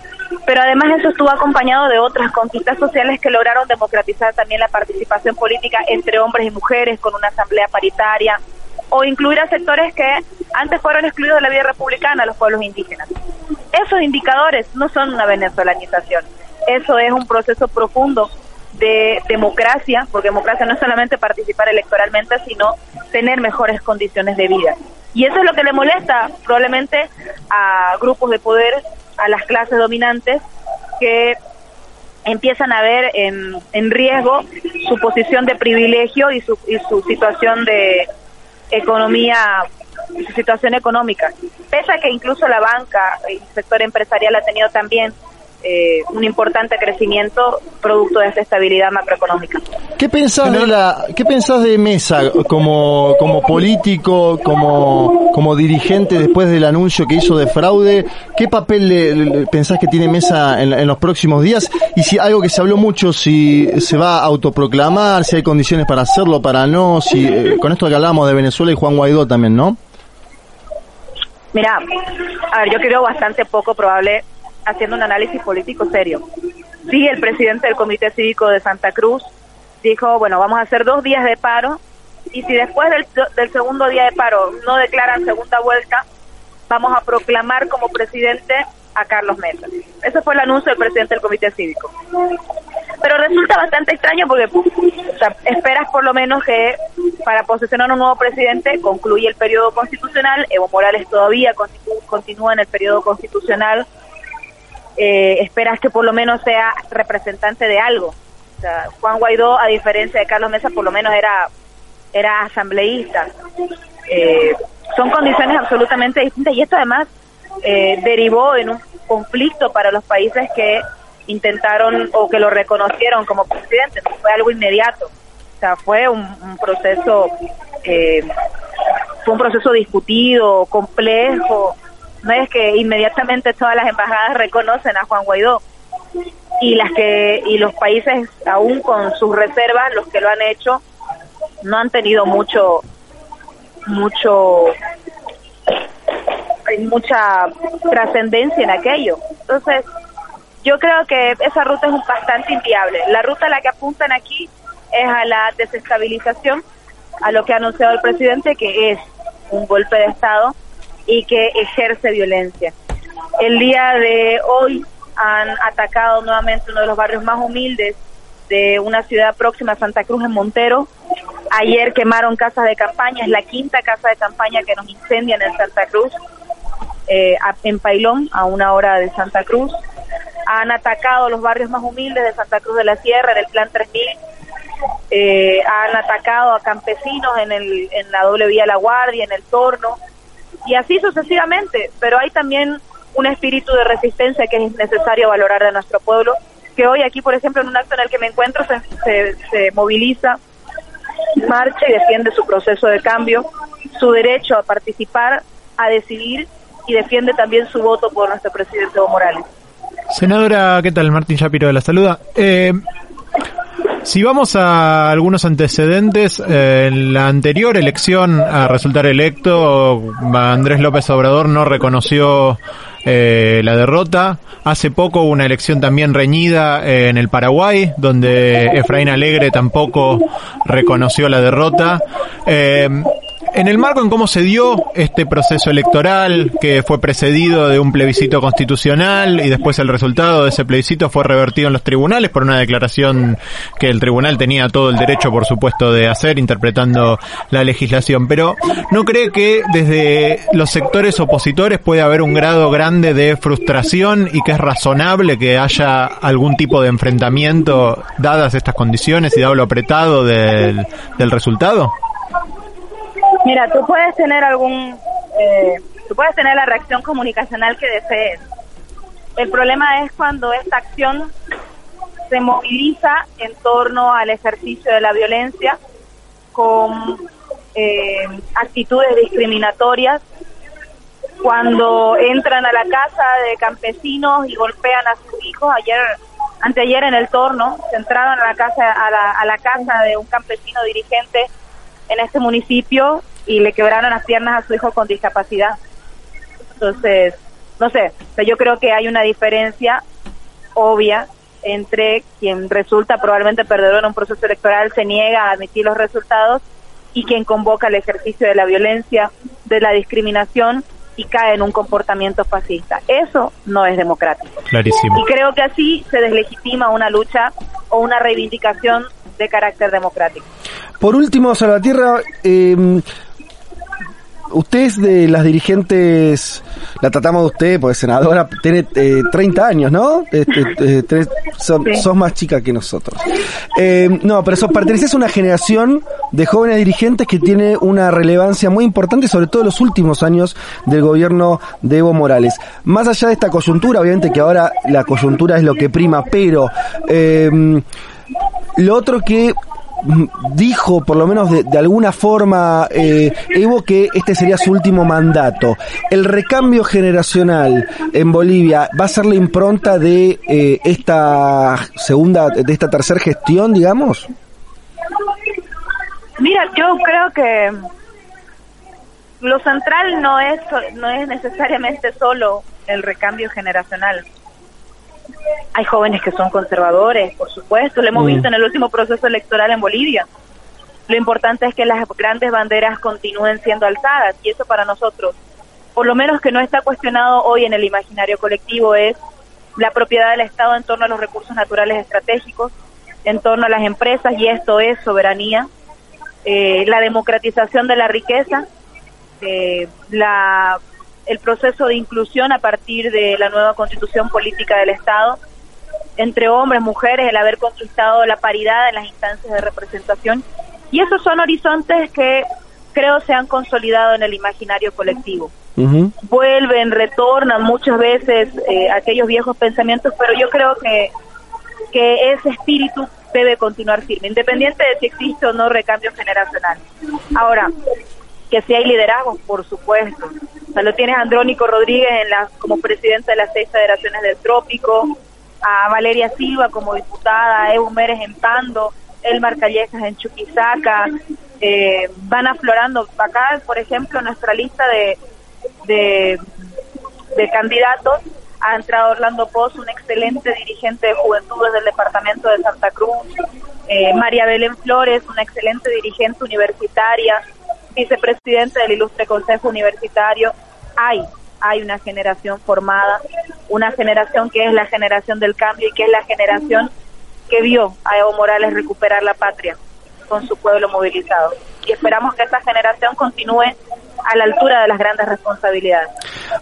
pero además eso estuvo acompañado de otras conquistas sociales que lograron democratizar también la participación política entre hombres y mujeres con una asamblea paritaria o incluir a sectores que antes fueron excluidos de la vida republicana, los pueblos indígenas. Esos indicadores no son una venezolanización, eso es un proceso profundo de democracia, porque democracia no es solamente participar electoralmente, sino tener mejores condiciones de vida. Y eso es lo que le molesta probablemente a grupos de poder a las clases dominantes que empiezan a ver en, en riesgo su posición de privilegio y su, y su situación de economía, su situación económica. Pese a que incluso la banca y el sector empresarial ha tenido también eh, un importante crecimiento producto de esta estabilidad macroeconómica. ¿Qué pensás de la, qué pensás de Mesa como, como político, como, como dirigente después del anuncio que hizo de fraude? ¿Qué papel le, pensás que tiene Mesa en, en, los próximos días? Y si algo que se habló mucho, si se va a autoproclamar, si hay condiciones para hacerlo, para no, si eh, con esto que hablamos de Venezuela y Juan Guaidó también, ¿no? Mira, a ver, yo creo bastante poco probable haciendo un análisis político serio. Sí, el presidente del Comité Cívico de Santa Cruz dijo, bueno, vamos a hacer dos días de paro y si después del, segundo día de paro no declaran segunda vuelta, vamos a proclamar como presidente a Carlos Mesa. Ese fue el anuncio del presidente del Comité Cívico. Pero resulta bastante extraño porque esperas por lo menos que para posicionar un nuevo presidente concluye el periodo constitucional, Evo Morales todavía continúa en el periodo constitucional eh, esperas que por lo menos sea representante de algo. O sea, Juan Guaidó, a diferencia de Carlos Mesa, por lo menos era, era asambleísta. Eh, son condiciones absolutamente distintas y esto además eh, derivó en un conflicto para los países que intentaron o que lo reconocieron como presidente. No fue algo inmediato. O sea, fue un, un proceso, eh, fue un proceso discutido, complejo, no es que inmediatamente todas las embajadas reconocen a Juan Guaidó. Y las que y los países aún con sus reservas los que lo han hecho no han tenido mucho mucho mucha trascendencia en aquello. Entonces yo creo que esa ruta es bastante inviable. La ruta a la que apuntan aquí es a la desestabilización a lo que ha anunciado el presidente que es un golpe de estado y que ejerce violencia. El día de hoy han atacado nuevamente uno de los barrios más humildes de una ciudad próxima a Santa Cruz en Montero. Ayer quemaron casas de campaña, es la quinta casa de campaña que nos incendian en Santa Cruz, eh, en Pailón, a una hora de Santa Cruz. Han atacado los barrios más humildes de Santa Cruz de la Sierra, del Plan 3000. Eh, han atacado a campesinos en, el, en la doble vía La Guardia, en el Torno y así sucesivamente, pero hay también un espíritu de resistencia que es necesario valorar de nuestro pueblo, que hoy aquí, por ejemplo, en un acto en el que me encuentro, se, se, moviliza, marcha y defiende su proceso de cambio, su derecho a participar, a decidir y defiende también su voto por nuestro presidente Evo Morales. Senadora, ¿qué tal? Martín Shapiro de la Saluda. Eh, si vamos a algunos antecedentes, eh, en la anterior elección a resultar electo, Andrés López Obrador no reconoció eh, la derrota. Hace poco una elección también reñida eh, en el Paraguay, donde Efraín Alegre tampoco reconoció la derrota. En el marco en cómo se dio este proceso electoral, que fue precedido de un plebiscito constitucional y después el resultado de ese plebiscito fue revertido en los tribunales por una declaración que el tribunal tenía todo el derecho, por supuesto, de hacer, interpretando la legislación. Pero ¿no cree que desde los sectores opositores puede haber un grado grande de frustración y que es razonable que haya algún tipo de enfrentamiento dadas estas condiciones y dado lo apretado del, del resultado? Mira, tú puedes tener algún, eh, tú puedes tener la reacción comunicacional que desees. El problema es cuando esta acción se moviliza en torno al ejercicio de la violencia con eh, actitudes discriminatorias, cuando entran a la casa de campesinos y golpean a sus hijos. Ayer, anteayer en el torno, se entraron a la casa, a la, a la casa de un campesino dirigente en este municipio y le quebraron las piernas a su hijo con discapacidad. Entonces, no sé, yo creo que hay una diferencia obvia entre quien resulta probablemente perdedor en un proceso electoral, se niega a admitir los resultados, y quien convoca el ejercicio de la violencia, de la discriminación y cae en un comportamiento fascista. Eso no es democrático. Clarísimo. Y creo que así se deslegitima una lucha o una reivindicación de carácter democrático. Por último, Salvatierra, eh, usted es de las dirigentes, la tratamos de usted, porque senadora, tiene eh, 30 años, ¿no? Este, eh, tres- son- Sí. Sos más chica que nosotros. Eh, no, pero sos, perteneces a una generación de jóvenes dirigentes que tiene una relevancia muy importante, sobre todo en los últimos años del gobierno de Evo Morales. Más allá de esta coyuntura, obviamente que ahora la coyuntura es lo que prima, pero eh, lo otro que dijo, por lo menos de, de alguna forma, eh, Evo que este sería su último mandato. El recambio generacional en Bolivia va a ser la impronta de eh, esta segunda, de esta tercera gestión, digamos. Mira, yo creo que lo central no es no es necesariamente solo el recambio generacional. Hay jóvenes que son conservadores, por supuesto, lo hemos Mm. visto en el último proceso electoral en Bolivia. Lo importante es que las grandes banderas continúen siendo alzadas y eso para nosotros, por lo menos que no está cuestionado hoy en el imaginario colectivo, es la propiedad del Estado en torno a los recursos naturales estratégicos, en torno a las empresas y esto es soberanía, eh, la democratización de la riqueza, eh, la, el proceso de inclusión a partir de la nueva constitución política del Estado, entre hombres, mujeres, el haber conquistado la paridad en las instancias de representación. Y esos son horizontes que creo se han consolidado en el imaginario colectivo. Vuelven, retornan muchas veces eh, aquellos viejos pensamientos, pero yo creo que, que ese espíritu debe continuar firme, independiente de si existe o no recambio generacional. Ahora, que si hay liderazgo, por supuesto. O sea, lo tienes a Andrónico Rodríguez en como presidente de las seis federaciones del trópico, a Valeria Silva como diputada, a Evo Mérez en Pando, Elmar Callejas en Chuquisaca, eh, van aflorando acá, por ejemplo, nuestra lista de, de, de candidatos ha entrado Orlando Poz, un excelente dirigente de juventudes del departamento de Santa Cruz, eh, María Belén Flores, una excelente dirigente universitaria, vicepresidente del ilustre Consejo Universitario. Hay, hay una generación formada, una generación que es la generación del cambio y que es la generación que vio a Evo Morales recuperar la patria con su pueblo movilizado. Y esperamos que esta generación continúe a la altura de las grandes responsabilidades.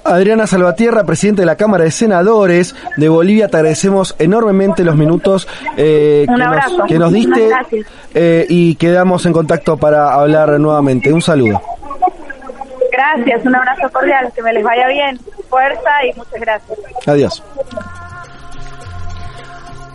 Adriana Salvatierra, presidente de la Cámara de Senadores de Bolivia, te agradecemos enormemente los minutos eh, que, nos, que nos Muchísimas diste eh, y quedamos en contacto para hablar nuevamente. Un saludo. Gracias, un abrazo cordial, que me les vaya bien, fuerza y muchas gracias. Adiós.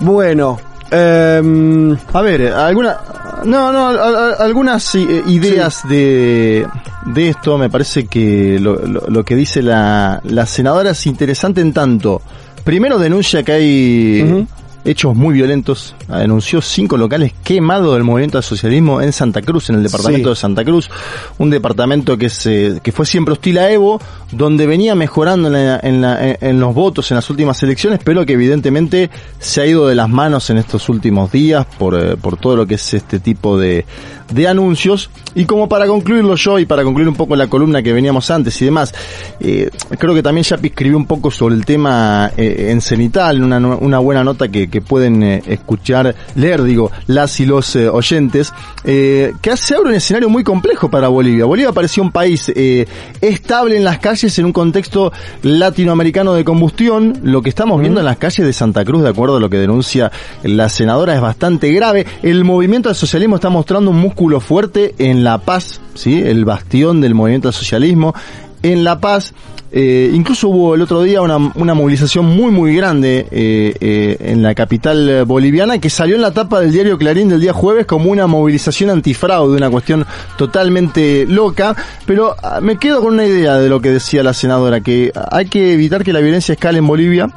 Bueno, em, a ver, alguna, no, no, a- a- algunas eh, ideas de, de esto me parece que lo, lo- lo que dice la, la senadora es interesante en tanto, primero denuncia que hay hechos muy violentos, denunció cinco locales quemados del movimiento al socialismo en Santa Cruz, en el departamento Sí. de Santa Cruz, un departamento que se, que fue siempre hostil a Evo, donde venía mejorando en, la- en la- en- en los votos en las últimas elecciones, pero que evidentemente se ha ido de las manos en estos últimos días por, eh, por todo lo que es este tipo de, de anuncios. Y como para concluirlo yo y para concluir un poco la columna que veníamos antes y demás, eh, creo que también Yapi escribió un poco sobre el tema eh, en Cenital, una, una buena nota que, que pueden eh, escuchar, leer, digo, las y los eh, oyentes, eh, que se abre un escenario muy complejo para Bolivia. Bolivia parecía un país eh, estable en las calles en un contexto latinoamericano de combustión. Lo que estamos viendo en las calles de Santa Cruz, de acuerdo a lo que denuncia la senadora, es bastante grave. El movimiento al socialismo está mostrando un músculo fuerte en La Paz, ¿sí? el bastión del movimiento al socialismo. En La Paz, eh, incluso hubo el otro día una, una movilización muy muy grande eh, eh, en la capital boliviana que salió en la tapa del diario Clarín del día jueves como una movilización antifraude, una cuestión totalmente loca, pero ah, me quedo con una idea de lo que decía la senadora, que hay que evitar que la violencia escale en Bolivia,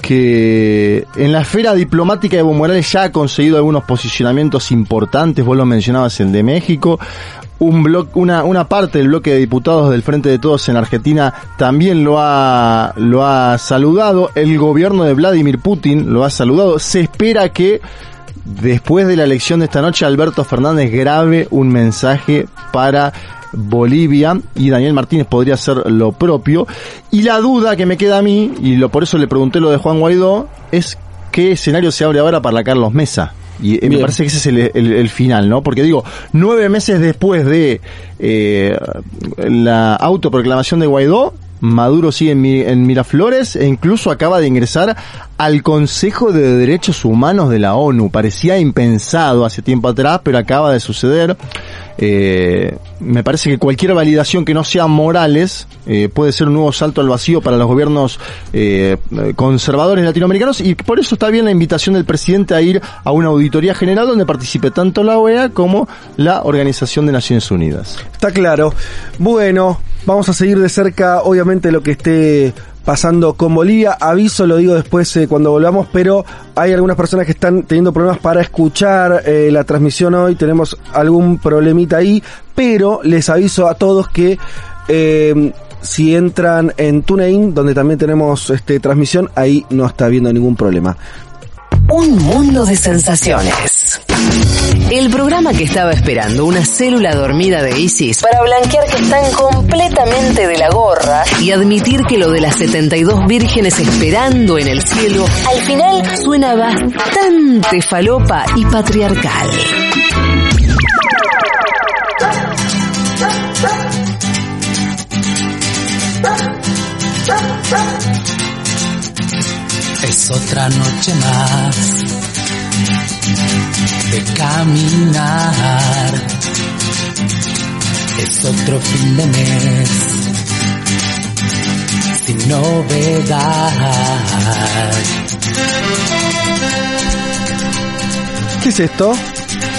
que en la esfera diplomática Evo Morales ya ha conseguido algunos posicionamientos importantes, vos lo mencionabas el de México, un bloque, una, una parte del bloque de diputados del Frente de Todos en Argentina también lo ha, lo ha saludado, el gobierno de Vladimir Putin lo ha saludado, se espera que después de la elección de esta noche Alberto Fernández grabe un mensaje para Bolivia y Daniel Martínez podría hacer lo propio. Y la duda que me queda a mí, y lo, por eso le pregunté lo de Juan Guaidó, es qué escenario se abre ahora para Carlos Mesa. Y eh, me Bien. parece que ese es el, el- el final, ¿no? Porque digo, nueve meses después de eh, la autoproclamación de Guaidó, Maduro sigue en, en Miraflores e incluso acaba de ingresar al Consejo de Derechos Humanos de la ONU. Parecía impensado hace tiempo atrás, pero acaba de suceder. Eh, me parece que cualquier validación que no sea Morales eh, puede ser un nuevo salto al vacío para los gobiernos eh, conservadores latinoamericanos y por eso está bien la invitación del presidente a ir a una auditoría general donde participe tanto la OEA como la Organización de Naciones Unidas. Está claro. Bueno, vamos a seguir de cerca, obviamente, lo que esté pasando con Bolivia. Aviso, lo digo después eh, cuando volvamos, pero hay algunas personas que están teniendo problemas para escuchar eh, la transmisión hoy. Tenemos algún problemita ahí, pero les aviso a todos que eh, si entran en TuneIn, donde también tenemos este transmisión, ahí no está habiendo ningún problema. Un mundo de sensaciones. El programa que estaba esperando una célula dormida de ISIS para blanquear que están completamente de la gorra y admitir que lo de las 72 vírgenes esperando en el cielo al final suena bastante falopa y patriarcal. Es otra noche más de caminar. Es otro fin de mes sin novedad. ¿Qué es esto?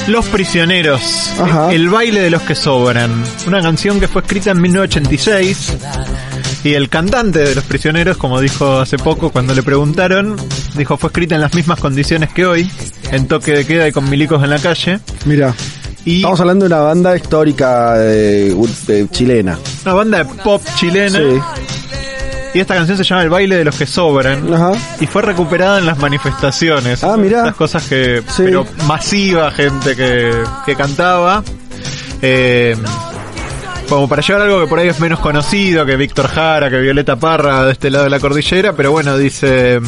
Los prisioneros. Ajá. El baile de los que sobran. Una canción que fue escrita en 1986. Y el cantante de Los Prisioneros, como dijo hace poco cuando le preguntaron, dijo fue escrita en las mismas condiciones que hoy, en toque de queda y con milicos en la calle. Mira. Y Estamos hablando de una banda histórica de- de chilena. una banda de pop chilena. Sí. Y esta canción se llama El baile de los que sobran. Ajá. Y fue recuperada en las manifestaciones. Ah, mirá. Las cosas que, Sí. pero masiva gente que, que cantaba. Eh, como para llevar algo que por ahí es menos conocido que Víctor Jara, que Violeta Parra de este lado de la cordillera, pero bueno, dice...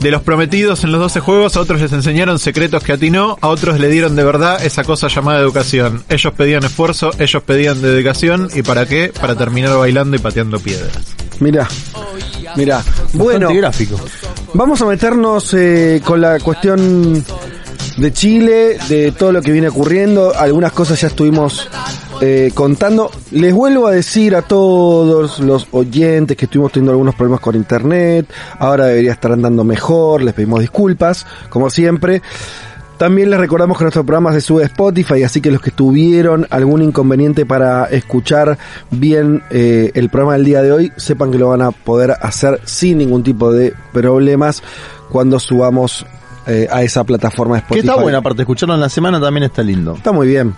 De los prometidos en los 12 juegos, a otros les enseñaron secretos que atinó, a otros le dieron de verdad esa cosa llamada educación. Ellos pedían esfuerzo, ellos pedían dedicación, ¿y para qué? Para terminar bailando y pateando piedras. Mira, mira. Bueno, gráfico. vamos a meternos eh, con la cuestión de Chile, de todo lo que viene ocurriendo. Algunas cosas ya estuvimos eh, contando. Les vuelvo a decir a todos los oyentes que estuvimos teniendo algunos problemas con internet. Ahora debería estar andando mejor. Les pedimos disculpas, como siempre. También les recordamos que nuestro programa se sube a Spotify, así que los que tuvieron algún inconveniente para escuchar bien eh, el programa del día de hoy, sepan que lo van a poder hacer sin ningún tipo de problemas cuando subamos eh, a esa plataforma de Que está buena, aparte, escucharlo en la semana también está lindo. Está muy bien.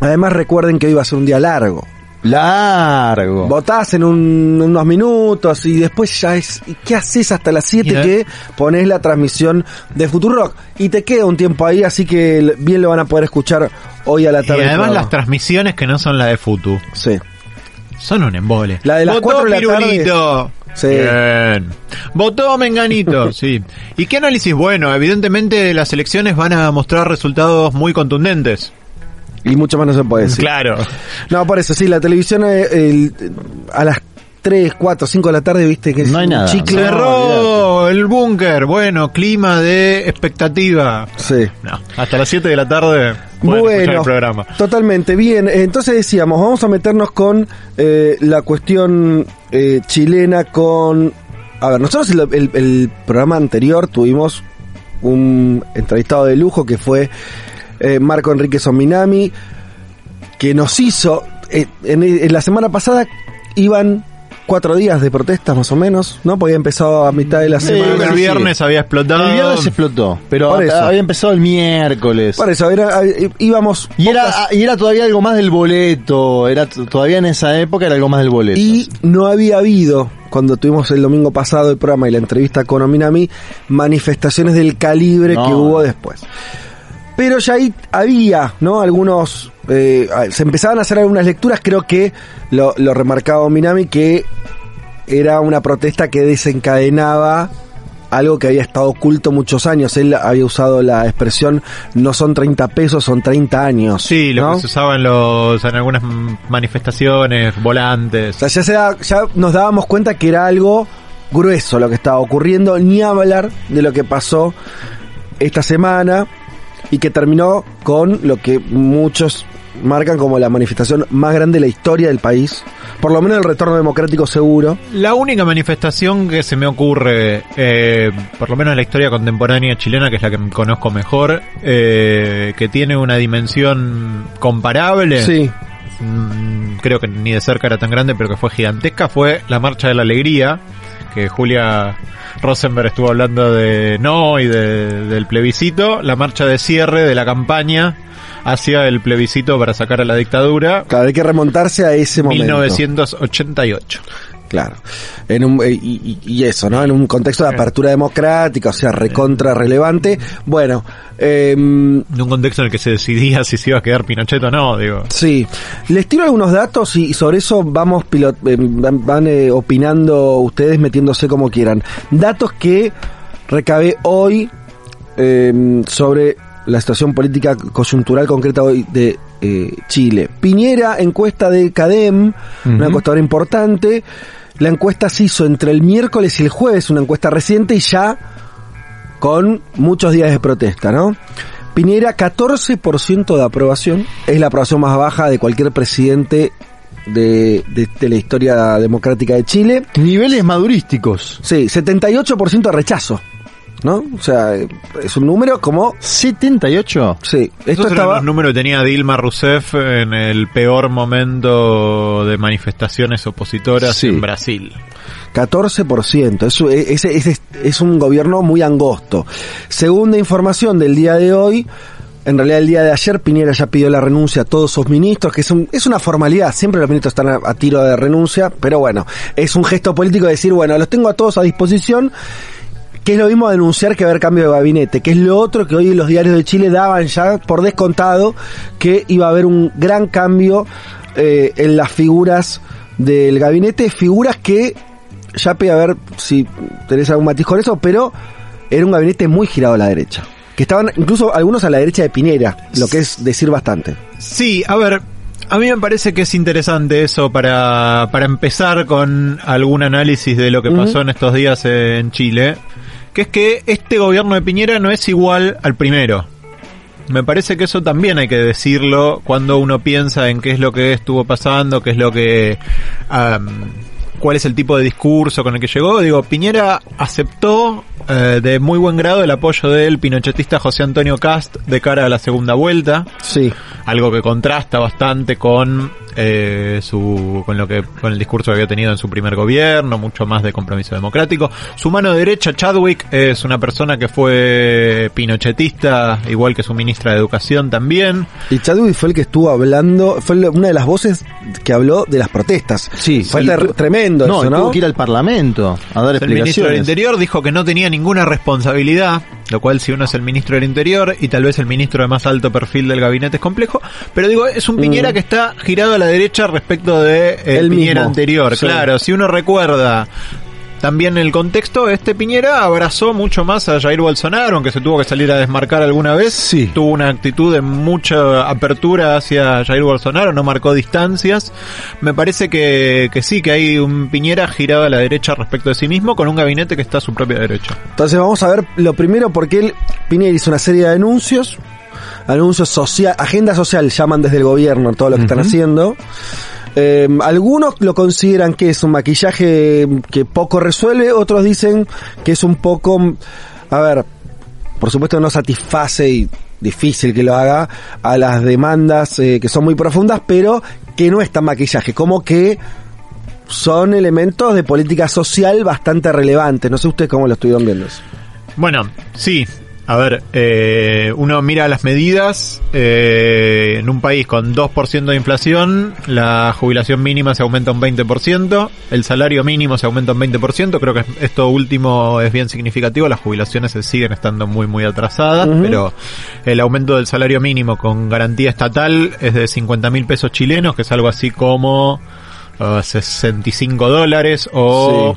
Además recuerden que hoy va a ser un día largo. Largo. Votás en un- unos minutos y después ya es... ¿y ¿Qué haces hasta las 7 Mira. que pones la transmisión de Futurock? Y te queda un tiempo ahí, así que bien lo van a poder escuchar hoy a la Y tarde. el además las transmisiones que no son la de Futu. Sí. Son un embole. La de las Votó cuatro de la tarde. Sí. Bien. Votó Menganito, sí. ¿Y qué análisis? Bueno, evidentemente las elecciones van a mostrar resultados muy contundentes. Y mucho más no se puede decir. Claro. No, por eso, sí, la televisión eh, el- a las 3, 4, 5 de la tarde, viste que No hay nada. chicle. Cerró el búnker. Bueno, clima de expectativa. Sí. No, hasta las 7 de la tarde Bueno, el programa. totalmente bien. Entonces decíamos, vamos a meternos con eh, la cuestión eh, chilena con... A ver, nosotros el, el- el programa anterior tuvimos un entrevistado de lujo que fue eh, Marco Enrique Sominami, que nos hizo... eh, en, en la semana pasada iban cuatro días de protestas más o menos, ¿no? Porque había empezado a mitad de la Sí, semana. el sí, viernes había explotado. El viernes explotó, pero Por eso. había empezado el miércoles. Por eso, era, íbamos... Y era, pocas- y era todavía algo más del boleto, era todavía en esa época era algo más del boleto. Y no había habido, cuando tuvimos el domingo pasado el programa y la entrevista con Ominami, manifestaciones del calibre No. que hubo después. Pero ya ahí había, ¿no? Algunos, eh, se empezaban a hacer algunas lecturas, creo que lo, lo remarcaba Ominami, que era una protesta que desencadenaba algo que había estado oculto muchos años. Él había usado la expresión no son 30 pesos, son 30 años. Sí, lo ¿no? que se usaba en, los, en algunas manifestaciones, volantes. O sea, ya, se da- ya nos dábamos cuenta que era algo grueso lo que estaba ocurriendo, ni hablar de lo que pasó esta semana y que terminó con lo que muchos marcan como la manifestación más grande de la historia del país, por lo menos el retorno democrático seguro. La única manifestación que se me ocurre, eh, por lo menos en la historia contemporánea chilena, que es la que conozco mejor, eh, que tiene una dimensión comparable. Sí. Mm, creo que ni de cerca era tan grande, pero que fue gigantesca, fue la Marcha de la Alegría, que Julia Rosenberg estuvo hablando de no y de- del plebiscito, la marcha de cierre de la campaña hacia el plebiscito para sacar a la dictadura, Claro, hay que remontarse a ese momento. 1988. Claro. En un, eh, y, y- eso, ¿no? En un contexto de apertura democrática, o sea, recontra relevante. Bueno, eh, En un contexto en el que se decidía si se iba a quedar Pinochet o no, digo. Sí, les tiro algunos datos y, sobre eso vamos pilot- eh, van, eh, opinando ustedes metiéndose como quieran. Datos que recabé hoy eh, sobre la situación política coyuntural concreta hoy de eh, Chile. Piñera, encuesta de CADEM, una Ujú. encuestadora importante. La encuesta se hizo entre el miércoles y el jueves, una encuesta reciente y ya con muchos días de protesta, ¿no? Piñera, 14% de aprobación, es la aprobación más baja de cualquier presidente de, de- de la historia democrática de Chile. Niveles madurísticos. Sí, 78% de rechazo, ¿no? O sea, es un número como... 78. Sí, esto Estos eran estaba... los números que tenía Dilma Rousseff en el peor momento de manifestaciones opositoras Sí. en Brasil. 14%. Es, es, es, es un gobierno muy angosto. Segunda información del día de hoy, en realidad el día de ayer Piñera ya pidió la renuncia a todos sus ministros, que es, un- es una formalidad, siempre los ministros están a, a tiro de renuncia, pero bueno, es un gesto político decir, bueno, los tengo a todos a disposición, que es lo mismo denunciar que haber cambio de gabinete, que es lo otro que hoy los diarios de Chile daban ya por descontado que iba a haber un gran cambio eh, en las figuras del gabinete, figuras que ya pide a ver si tenés algún matiz con eso, pero era un gabinete muy girado a la derecha. Que estaban incluso algunos a la derecha de Piñera, lo que es decir bastante. Sí, a ver, a mí me parece que es interesante eso para, para empezar con algún análisis de lo que pasó en estos días en Chile, que es que este gobierno de Piñera no es igual al primero. Me parece que eso también hay que decirlo cuando uno piensa en qué es lo que estuvo pasando, qué es lo que... cuál es el tipo de discurso con el que llegó. Digo, Piñera aceptó eh, de muy buen grado el apoyo del pinochetista José Antonio Cast de cara a la segunda vuelta Sí. algo que contrasta bastante con eh, su con lo que con el discurso que había tenido en su primer gobierno mucho más de compromiso democrático su mano derecha Chadwick es una persona que fue pinochetista igual que su ministra de educación también Y Chadwick fue el que estuvo hablando, fue una de las voces que habló de las protestas. Sí, Fue tremendo No, eso, ¿no? tuvo que ir al Parlamento a dar el ministro del explicaciones. Interior dijo que no tenía ninguna responsabilidad, lo cual si uno es el ministro del Interior y tal vez el ministro de más alto perfil del gabinete es complejo, pero digo, es un Piñera Mm. que está girado a la derecha respecto de eh, el Él Piñera mismo, anterior. sí. Claro, si uno recuerda también el contexto, este Piñera abrazó mucho más a Jair Bolsonaro, aunque se tuvo que salir a desmarcar alguna vez. Sí. Tuvo una actitud de mucha apertura hacia Jair Bolsonaro, no marcó distancias. Me parece que, que sí, que hay un Piñera girado a la derecha respecto de sí mismo, con un gabinete que está a su propia derecha. Entonces vamos a ver lo primero porque él, Piñera hizo una serie de anuncios, anuncios social, agenda social llaman desde el gobierno todo lo que están haciendo. Eh, algunos lo consideran que es un maquillaje que poco resuelve, otros dicen que es un poco, a ver, por supuesto no satisface y difícil que lo haga a las demandas eh, que son muy profundas, pero que no es tan maquillaje, como que son elementos de política social bastante relevantes. No sé ustedes cómo lo estuvieron viendo eso. Bueno, sí. A ver, eh, uno mira las medidas. eh, en un país con 2% de inflación, la jubilación mínima se aumenta un 20%, el salario mínimo se aumenta un 20%. Creo que esto último es bien significativo. Las jubilaciones se siguen estando muy, muy atrasadas, pero el aumento del salario mínimo con garantía estatal es de 50 mil pesos chilenos, que es algo así como uh, 65 dólares o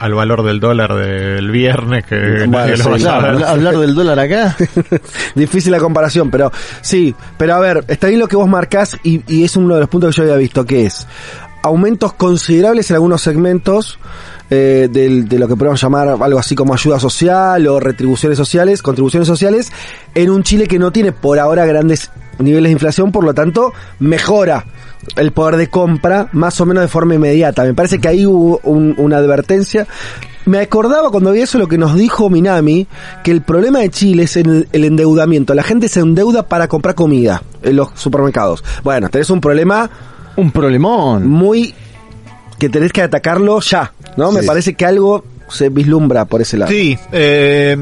al valor del dólar del viernes que Bueno, sí, claro. Hablar, del dólar acá. Difícil la comparación, pero sí, pero a ver, está bien lo que vos marcás y, y es uno de los puntos que yo había visto, que es aumentos considerables en algunos segmentos eh, del- de lo que podemos llamar algo así como ayuda social o retribuciones sociales, contribuciones sociales, en un Chile que no tiene por ahora grandes niveles de inflación, por lo tanto, mejora el poder de compra más o menos de forma inmediata. Me parece que ahí hubo un- una advertencia. Me acordaba cuando vi eso lo que nos dijo Minami, que el problema de Chile es el, el endeudamiento. La gente se endeuda para comprar comida en los supermercados. Bueno, tenés un problema Un problemón. muy que tenés que atacarlo ya, ¿no? Me parece que algo se vislumbra por ese lado. Sí, eh,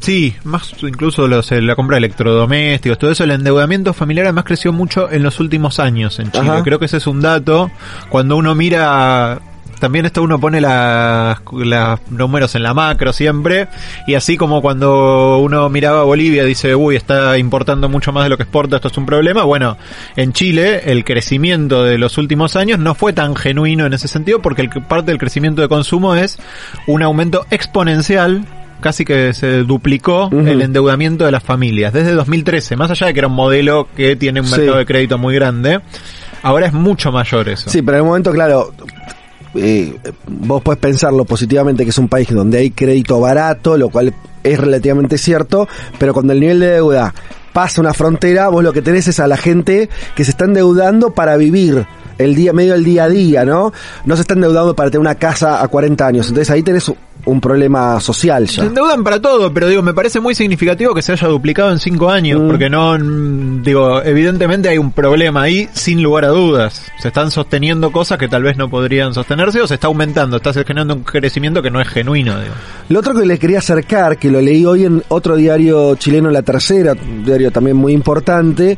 sí, más incluso los, eh, la compra de electrodomésticos, todo eso, el endeudamiento familiar además creció mucho en los últimos años en Chile. Ajá. Creo que ese es un dato. Cuando uno mira, también esto uno pone las las números en la macro siempre, y así como cuando uno miraba Bolivia dice, uy, está importando mucho más de lo que exporta, esto es un problema. Bueno, en Chile el crecimiento de los últimos años no fue tan genuino en ese sentido porque el, parte del crecimiento de consumo es un aumento exponencial casi que se duplicó el endeudamiento de las familias desde 2013, más allá de que era un modelo que tiene un Sí. mercado de crédito muy grande, ahora es mucho mayor eso. Sí, pero en el momento, claro, eh, vos podés pensarlo positivamente que es un país donde hay crédito barato, lo cual es relativamente cierto, pero cuando el nivel de deuda pasa una frontera, vos lo que tenés es a la gente que se está endeudando para vivir el día, medio del día a día, ¿no? No se está endeudando para tener una casa a 40 años. Entonces ahí tenés un- problema social Se ya. endeudan para todo, pero digo, me parece muy significativo que se haya duplicado en cinco años, Mm. porque no, mm, digo, evidentemente hay un problema ahí, sin lugar a dudas. Se están sosteniendo cosas que tal vez no podrían sostenerse o se está aumentando, está generando un crecimiento que no es genuino, digo. Lo otro que le quería acercar, que lo leí hoy en otro diario chileno, La Tercera, un diario también muy importante,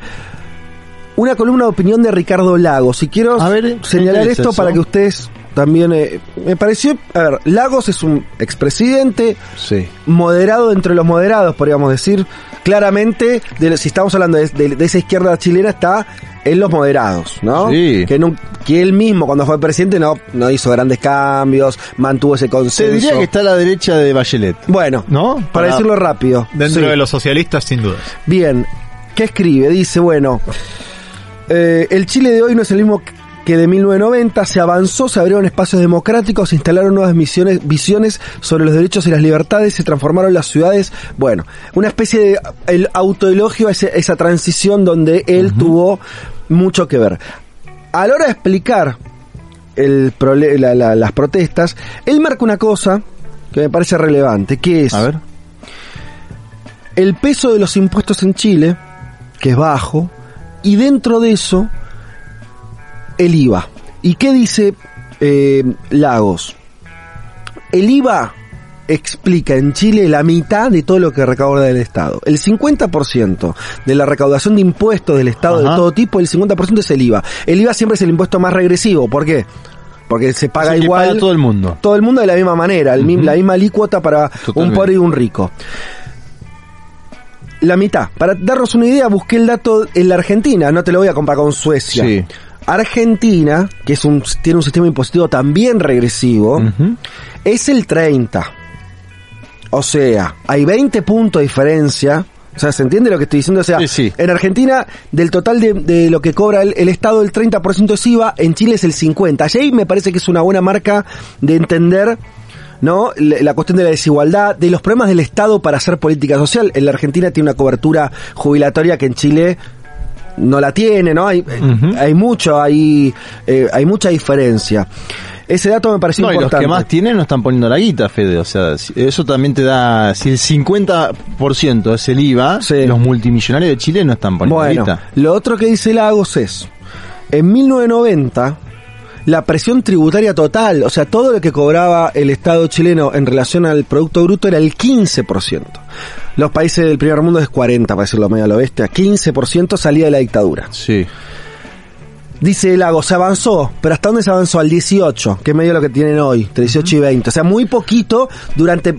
una columna de opinión de Ricardo Lagos. Y quiero A ver, señalar ¿qué es esto eso? para que ustedes también... eh, me pareció... A ver, Lagos es un expresidente Sí. moderado entre los moderados, podríamos decir. Claramente, de, si estamos hablando de, de- de esa izquierda chilena, está en los moderados, ¿no? Sí. Que, no- que él mismo, cuando fue presidente, no, no hizo grandes cambios, mantuvo ese Se consenso. diría que está a la derecha de Bachelet. Bueno, ¿No? para, Para- decirlo rápido. Dentro Sí. de los socialistas, sin duda. Bien, ¿qué escribe? Dice, bueno, eh, el Chile de hoy no es el mismo que de 1990, se avanzó, se abrieron espacios democráticos, se instalaron nuevas misiones, visiones sobre los derechos y las libertades, se transformaron las ciudades, bueno, una especie de el autoelogio a ese- esa transición donde él tuvo mucho que ver. A la hora de explicar el la- la- las protestas, él marca una cosa que me parece relevante, que es A ver. el peso de los impuestos en Chile, que es bajo, y dentro de eso, el IVA. ¿Y qué dice eh, Lagos? El IVA explica en Chile la mitad de todo lo que recauda el Estado. El 50% de la recaudación de impuestos del Estado de todo tipo, el 50% es el IVA. El IVA siempre es el impuesto más regresivo. ¿Por qué? Porque se paga que igual paga todo el mundo. todo el mundo de la misma manera, el mi- la misma alícuota para un pobre y un rico. La mitad. Para darnos una idea, busqué el dato en la Argentina, no te lo voy a comparar con Suecia. Sí. Argentina, que es un, tiene un sistema impositivo también regresivo, es el 30. O sea, hay 20 puntos de diferencia. O sea, ¿se entiende lo que estoy diciendo? O sea, Sí, sí. en Argentina, del total de, de lo que cobra el, el Estado, el 30% es IVA, en Chile es el 50%. Y ahí me parece que es una buena marca de entender ¿no? La, cuestión de la desigualdad, de los problemas del Estado para hacer política social. En la Argentina tiene una cobertura jubilatoria que en Chile no la tiene, ¿no? Hay, hay mucho, hay, eh, hay mucha diferencia. Ese dato me pareció No, y los importante. que más tienen no están poniendo la guita, Fede. O sea, eso también te da. Si el 50% es el IVA, los multimillonarios de Chile no están poniendo Bueno, la guita. lo otro que dice Lagos es, en 1990, la presión tributaria total, o sea, todo lo que cobraba el Estado chileno en relación al Producto Bruto era el 15%. Los países del primer mundo es 40, para decirlo medio a lo bestia. 15% salía de la dictadura. Sí. Dice Lagos, se avanzó, pero ¿hasta dónde se avanzó? Al 18, que es medio lo que tienen hoy, entre 18 y 20. O sea, muy poquito durante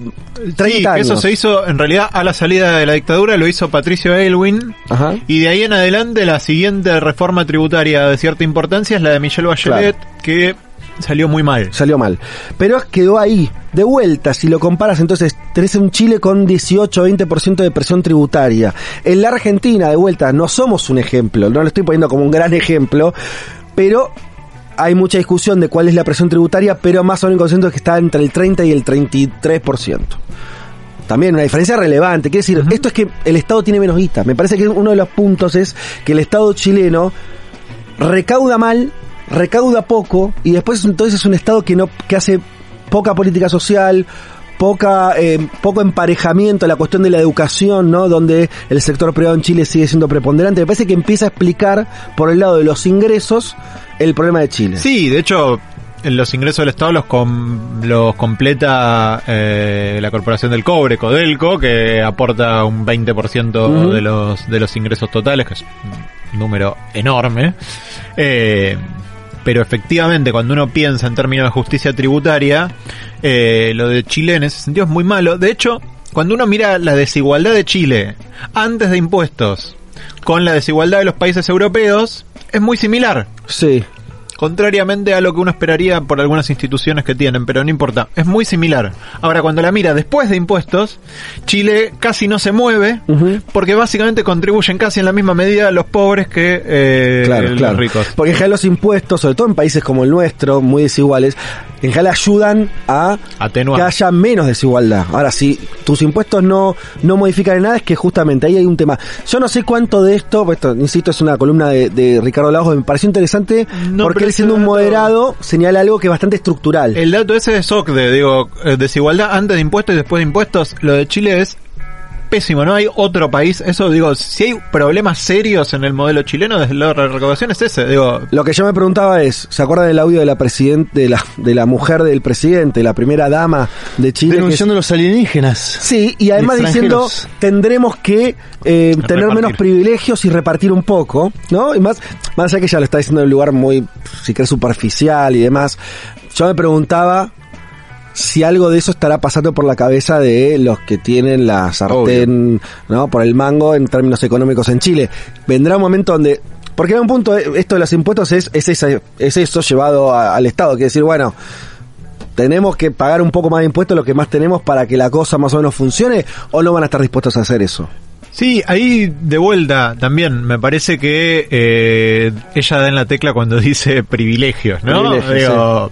30 Sí, años. eso se hizo en realidad a la salida de la dictadura, lo hizo Patricio Aylwin. Ajá. Y de ahí en adelante la siguiente reforma tributaria de cierta importancia es la de Michelle Bachelet, que salió muy mal. Salió mal. Pero quedó ahí. De vuelta, si lo comparas, entonces tenés un Chile con 18 o 20% de presión tributaria. En la Argentina, de vuelta, no somos un ejemplo, no lo estoy poniendo como un gran ejemplo, pero hay mucha discusión de cuál es la presión tributaria, pero más o menos consenso es que está entre el 30 y el 33%. También una diferencia relevante. Quiere decir, esto es que el Estado tiene menos guita. Me parece que uno de los puntos es que el Estado chileno recauda mal, recauda poco, y después entonces es un Estado que no, que hace poca política social, poca eh, poco emparejamiento a la cuestión de la educación, ¿no? Donde el sector privado en Chile sigue siendo preponderante. Me parece que empieza a explicar por el lado de los ingresos el problema de Chile. Sí, de hecho, en los ingresos del Estado los, com- los completa eh, la Corporación del Cobre, Codelco, que aporta un 20% Ujú. de, los, de los ingresos totales, que es un número enorme. Eh, pero efectivamente, cuando uno piensa en términos de justicia tributaria, eh, lo de Chile en ese sentido es muy malo. De hecho, cuando uno mira la desigualdad de Chile antes de impuestos con la desigualdad de los países europeos, es muy similar. Sí. Contrariamente a lo que uno esperaría por algunas instituciones que tienen, pero no importa, es muy similar. Ahora, cuando la mira después de impuestos, Chile casi no se mueve, porque básicamente contribuyen casi en la misma medida los pobres que eh, Claro, los claro. ricos. Porque en general los impuestos, sobre todo en países como el nuestro, muy desiguales, en general ayudan a Atenuar. que haya menos desigualdad. Ahora, si tus impuestos no, no modifican en nada, es que justamente ahí hay un tema. Yo no sé cuánto de esto, pues esto, insisto, es una columna de, de Ricardo Lagos, me pareció interesante, No, porque él siendo un moderado señala algo que es bastante estructural. El dato ese es OCDE, digo, eh, desigualdad antes de impuestos y después de impuestos, lo de Chile es pésimo, no hay otro país, eso digo, si hay problemas serios en el modelo chileno desde la recaudación es ese, digo, Lo que yo me preguntaba es, ¿se acuerdan del audio de la presidente, de la, de la mujer del presidente, la primera dama de Chile? que es- Denunciando los alienígenas. Sí, y además diciendo tendremos que eh, tener Repartir. menos privilegios y repartir un poco, ¿no? Y más, más allá que ella lo está diciendo en un lugar muy, si querés, superficial y demás. Yo me preguntaba si algo de eso estará pasando por la cabeza de los que tienen la sartén, ¿no? Por el mango en términos económicos en Chile. Vendrá un momento donde porque en un punto eh, esto de los impuestos es, es, esa- es eso llevado a- al Estado, que decir, bueno, tenemos que pagar un poco más de impuestos lo que más tenemos para que la cosa más o menos funcione o no van a estar dispuestos a hacer eso. Sí, ahí de vuelta también me parece que eh, ella da en la tecla cuando dice privilegios, ¿no? Privilegios, Digo,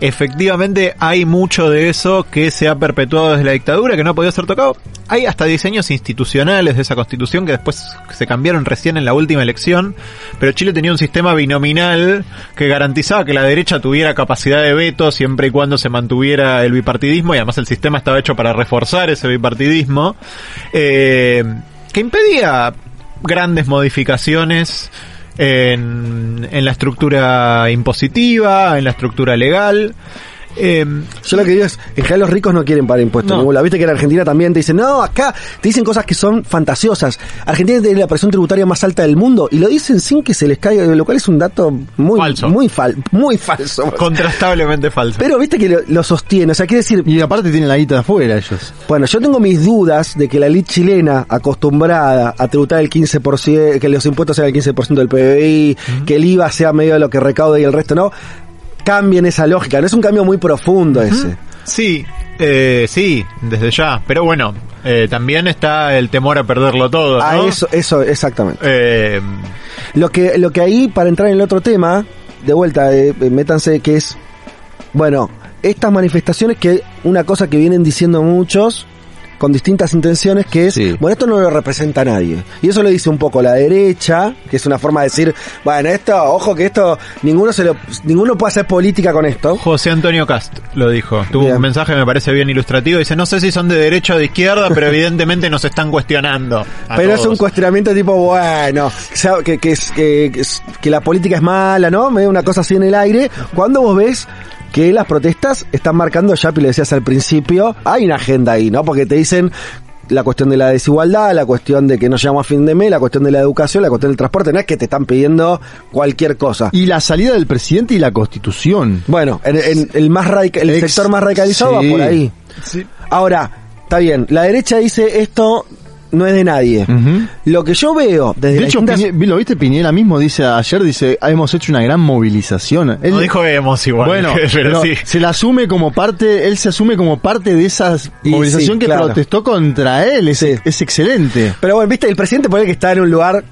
Efectivamente hay mucho de eso que se ha perpetuado desde la dictadura, que no ha podido ser tocado. Hay hasta diseños institucionales de esa constitución que después se cambiaron recién en la última elección, pero Chile tenía un sistema binominal que garantizaba que la derecha tuviera capacidad de veto siempre y cuando se mantuviera el bipartidismo y además el sistema estaba hecho para reforzar ese bipartidismo, eh, que impedía grandes modificaciones en, en la estructura impositiva, en la estructura legal. Eh, Yo lo que digo es, en general los ricos no quieren pagar impuestos. No. ninguna. Viste que en Argentina también te dicen, no, acá te dicen cosas que son fantasiosas. Argentina tiene la presión tributaria más alta del mundo y lo dicen sin que se les caiga, lo cual es un dato muy Falso. muy fal, muy falso. contrastablemente falso. Pero viste que lo, lo sostiene, o sea, quiere decir, Y aparte tienen la guita de afuera ellos. bueno, yo tengo mis dudas de que la ley chilena acostumbrada a tributar el 15%, que los impuestos sean el 15% del PBI, que el IVA sea medio de lo que recauda y el resto no, cambien esa lógica. No es un cambio muy profundo ese. Sí, eh, sí, desde ya. Pero bueno, eh, también está el temor a perderlo todo. Ah, eso, eso, exactamente. Eh, Lo que, lo que ahí, para entrar en el otro tema, de vuelta, eh, eh, métanse que es, bueno, estas manifestaciones que una cosa que vienen diciendo muchos, con distintas intenciones, que es, Sí. bueno, esto no lo representa a nadie. Y eso lo dice un poco la derecha, que es una forma de decir, bueno, esto, ojo que esto, ninguno se lo, ninguno puede hacer política con esto. José Antonio Cast lo dijo. Tuvo Bien. un mensaje que me parece bien ilustrativo. Dice, no sé si son de derecha o de izquierda, pero evidentemente nos están cuestionando. a Pero es un todos". cuestionamiento tipo, bueno, que, que, que, que la política es mala, ¿no? Medio una cosa así en el aire. Cuando vos ves que las protestas están marcando, ya lo decías al principio, hay una agenda ahí, ¿no? Porque te dicen la cuestión de la desigualdad, la cuestión de que no llegamos a fin de mes, la cuestión de la educación, la cuestión del transporte, no es que te están pidiendo cualquier cosa. Y la salida del presidente y la constitución. Bueno, en, en el más el Ex- sector más radicalizado sí. va por ahí. Sí. Ahora, está bien, la derecha dice esto no es de nadie. Lo que yo veo desde De hecho, distintas- lo viste, Piñera mismo dice ayer, dice, "Ah, hemos hecho una gran movilización. Él- No dijo hemos igual, Bueno, pero pero sí. se la asume como parte, él se asume como parte de esa movilización sí, que claro. protestó contra él. Es, es excelente. Pero bueno, viste, el presidente puede que está en un lugar,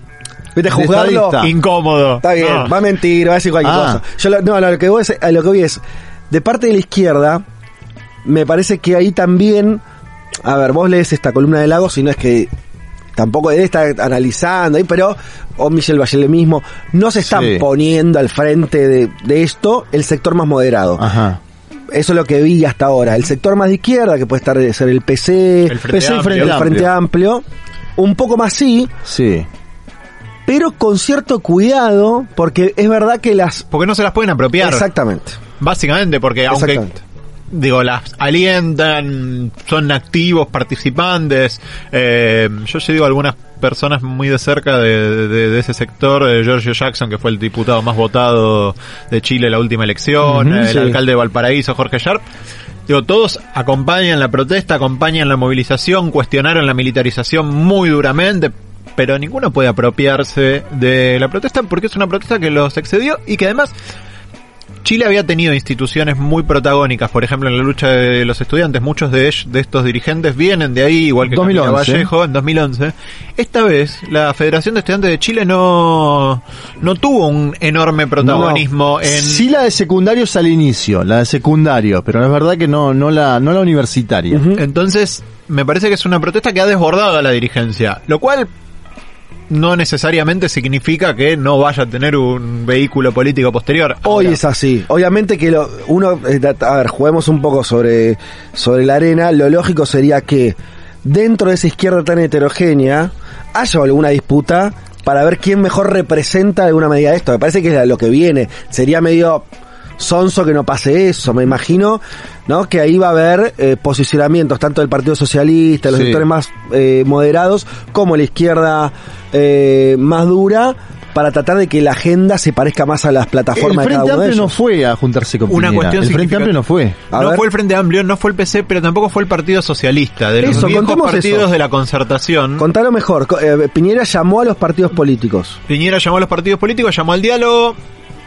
juzgarlo. estadista. Incómodo. Está bien, No. va a mentir, va a decir cualquier Ah. cosa. Yo lo, no, lo que voy es, a lo que voy es, de parte de la izquierda, me parece que ahí también, a ver, vos lees esta columna de Lagos y no es que tampoco él está analizando ahí, pero, o Michel Bachelet mismo, no se están Sí. poniendo al frente de, de esto el sector más moderado. Ajá. Eso es lo que vi hasta ahora. El sector más de izquierda, que puede estar ser el PC, El Frente PC Amplio. el Frente Amplio, un poco más sí, Sí. pero con cierto cuidado, porque es verdad que las... Porque no se las pueden apropiar. Exactamente. Básicamente, porque aunque Exactamente. Digo, las alientan, son activos, participantes. eh, yo sí digo algunas personas muy de cerca de, de- de ese sector, eh, Giorgio Jackson, que fue el diputado más votado de Chile en la última elección, eh, el sí. alcalde de Valparaíso, Jorge Sharp. Digo, todos acompañan la protesta, acompañan la movilización, cuestionaron la militarización muy duramente, pero ninguno puede apropiarse de la protesta porque es una protesta que los excedió y que además Chile había tenido instituciones muy protagónicas, por ejemplo en la lucha de los estudiantes, muchos de ellos, de estos dirigentes vienen de ahí, igual que Camila 2011. Vallejo en 2011. Esta vez la Federación de Estudiantes de Chile no no tuvo un enorme protagonismo en Sí la de secundarios al inicio, la de secundario, pero es verdad que no, no la, no la universitaria. Entonces, me parece que es una protesta que ha desbordado a la dirigencia, lo cual no necesariamente significa que no vaya a tener un vehículo político posterior. Hoy Ahora, es así. Obviamente que lo, uno, eh, a ver, juguemos un poco sobre, sobre la arena. Lo lógico sería que dentro de esa izquierda tan heterogénea haya alguna disputa para ver quién mejor representa alguna medida de esto. Me parece que es lo que viene. Sería medio sonso que no pase eso. Me imagino, ¿no? Que ahí va a haber eh, posicionamientos tanto del Partido Socialista, los Sí. sectores más eh, moderados, como la izquierda eh, más dura, para tratar de que la agenda se parezca más a las El plataformas de cada uno de Amplio no ellos. fue a juntarse con Una Piñera. cuestión El Frente. Amplio no fue. A no ver. fue el Frente Amplio, no fue el PC, pero tampoco fue el Partido Socialista. De los Eso, viejos partidos eso. de la concertación, Contalo mejor. Eh, Piñera llamó a los partidos políticos. Piñera llamó a los partidos políticos, llamó al diálogo.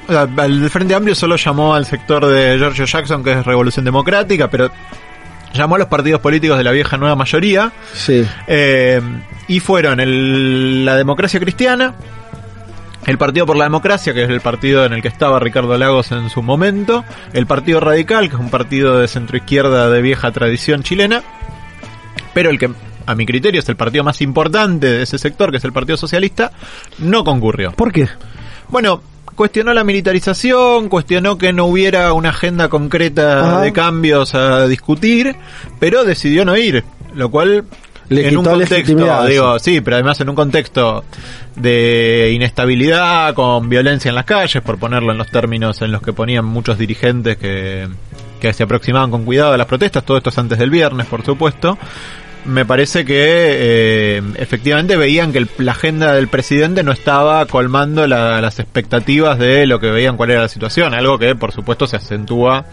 O sea, El Frente Amplio solo llamó al sector de Giorgio Jackson, que es Revolución Democrática, pero llamó a los partidos políticos de la vieja nueva mayoría. Sí. Eh, y fueron el- la democracia cristiana, el Partido por la Democracia, que es el partido en el que estaba Ricardo Lagos en su momento, el Partido Radical, que es un partido de centroizquierda de vieja tradición chilena, pero el que a mi criterio es el partido más importante de ese sector, que es el Partido Socialista, no concurrió. ¿Por qué? Bueno, cuestionó la militarización, cuestionó que no hubiera una agenda concreta de cambios a discutir, pero decidió no ir, lo cual Le en un contexto, digo, sí, pero además en un contexto de inestabilidad, con violencia en las calles, por ponerlo en los términos en los que ponían muchos dirigentes que, que se aproximaban con cuidado a las protestas, todo esto es antes del viernes, por supuesto. Me parece que eh, efectivamente veían que la agenda del presidente no estaba colmando la- las expectativas de lo que veían cuál era la situación, algo que por supuesto se acentúa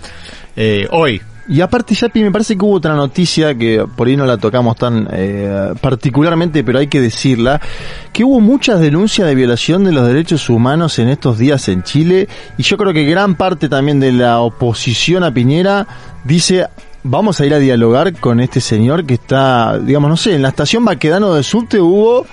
eh, hoy. Y aparte, Yapi, me parece que hubo otra noticia que por ahí no la tocamos tan eh, particularmente, pero hay que decirla, que hubo muchas denuncias de violación de los derechos humanos en estos días en Chile, y yo creo que gran parte también de la oposición a Piñera dice, vamos a ir a dialogar con este señor que está, digamos, no sé, en la estación Baquedano de Subte hubo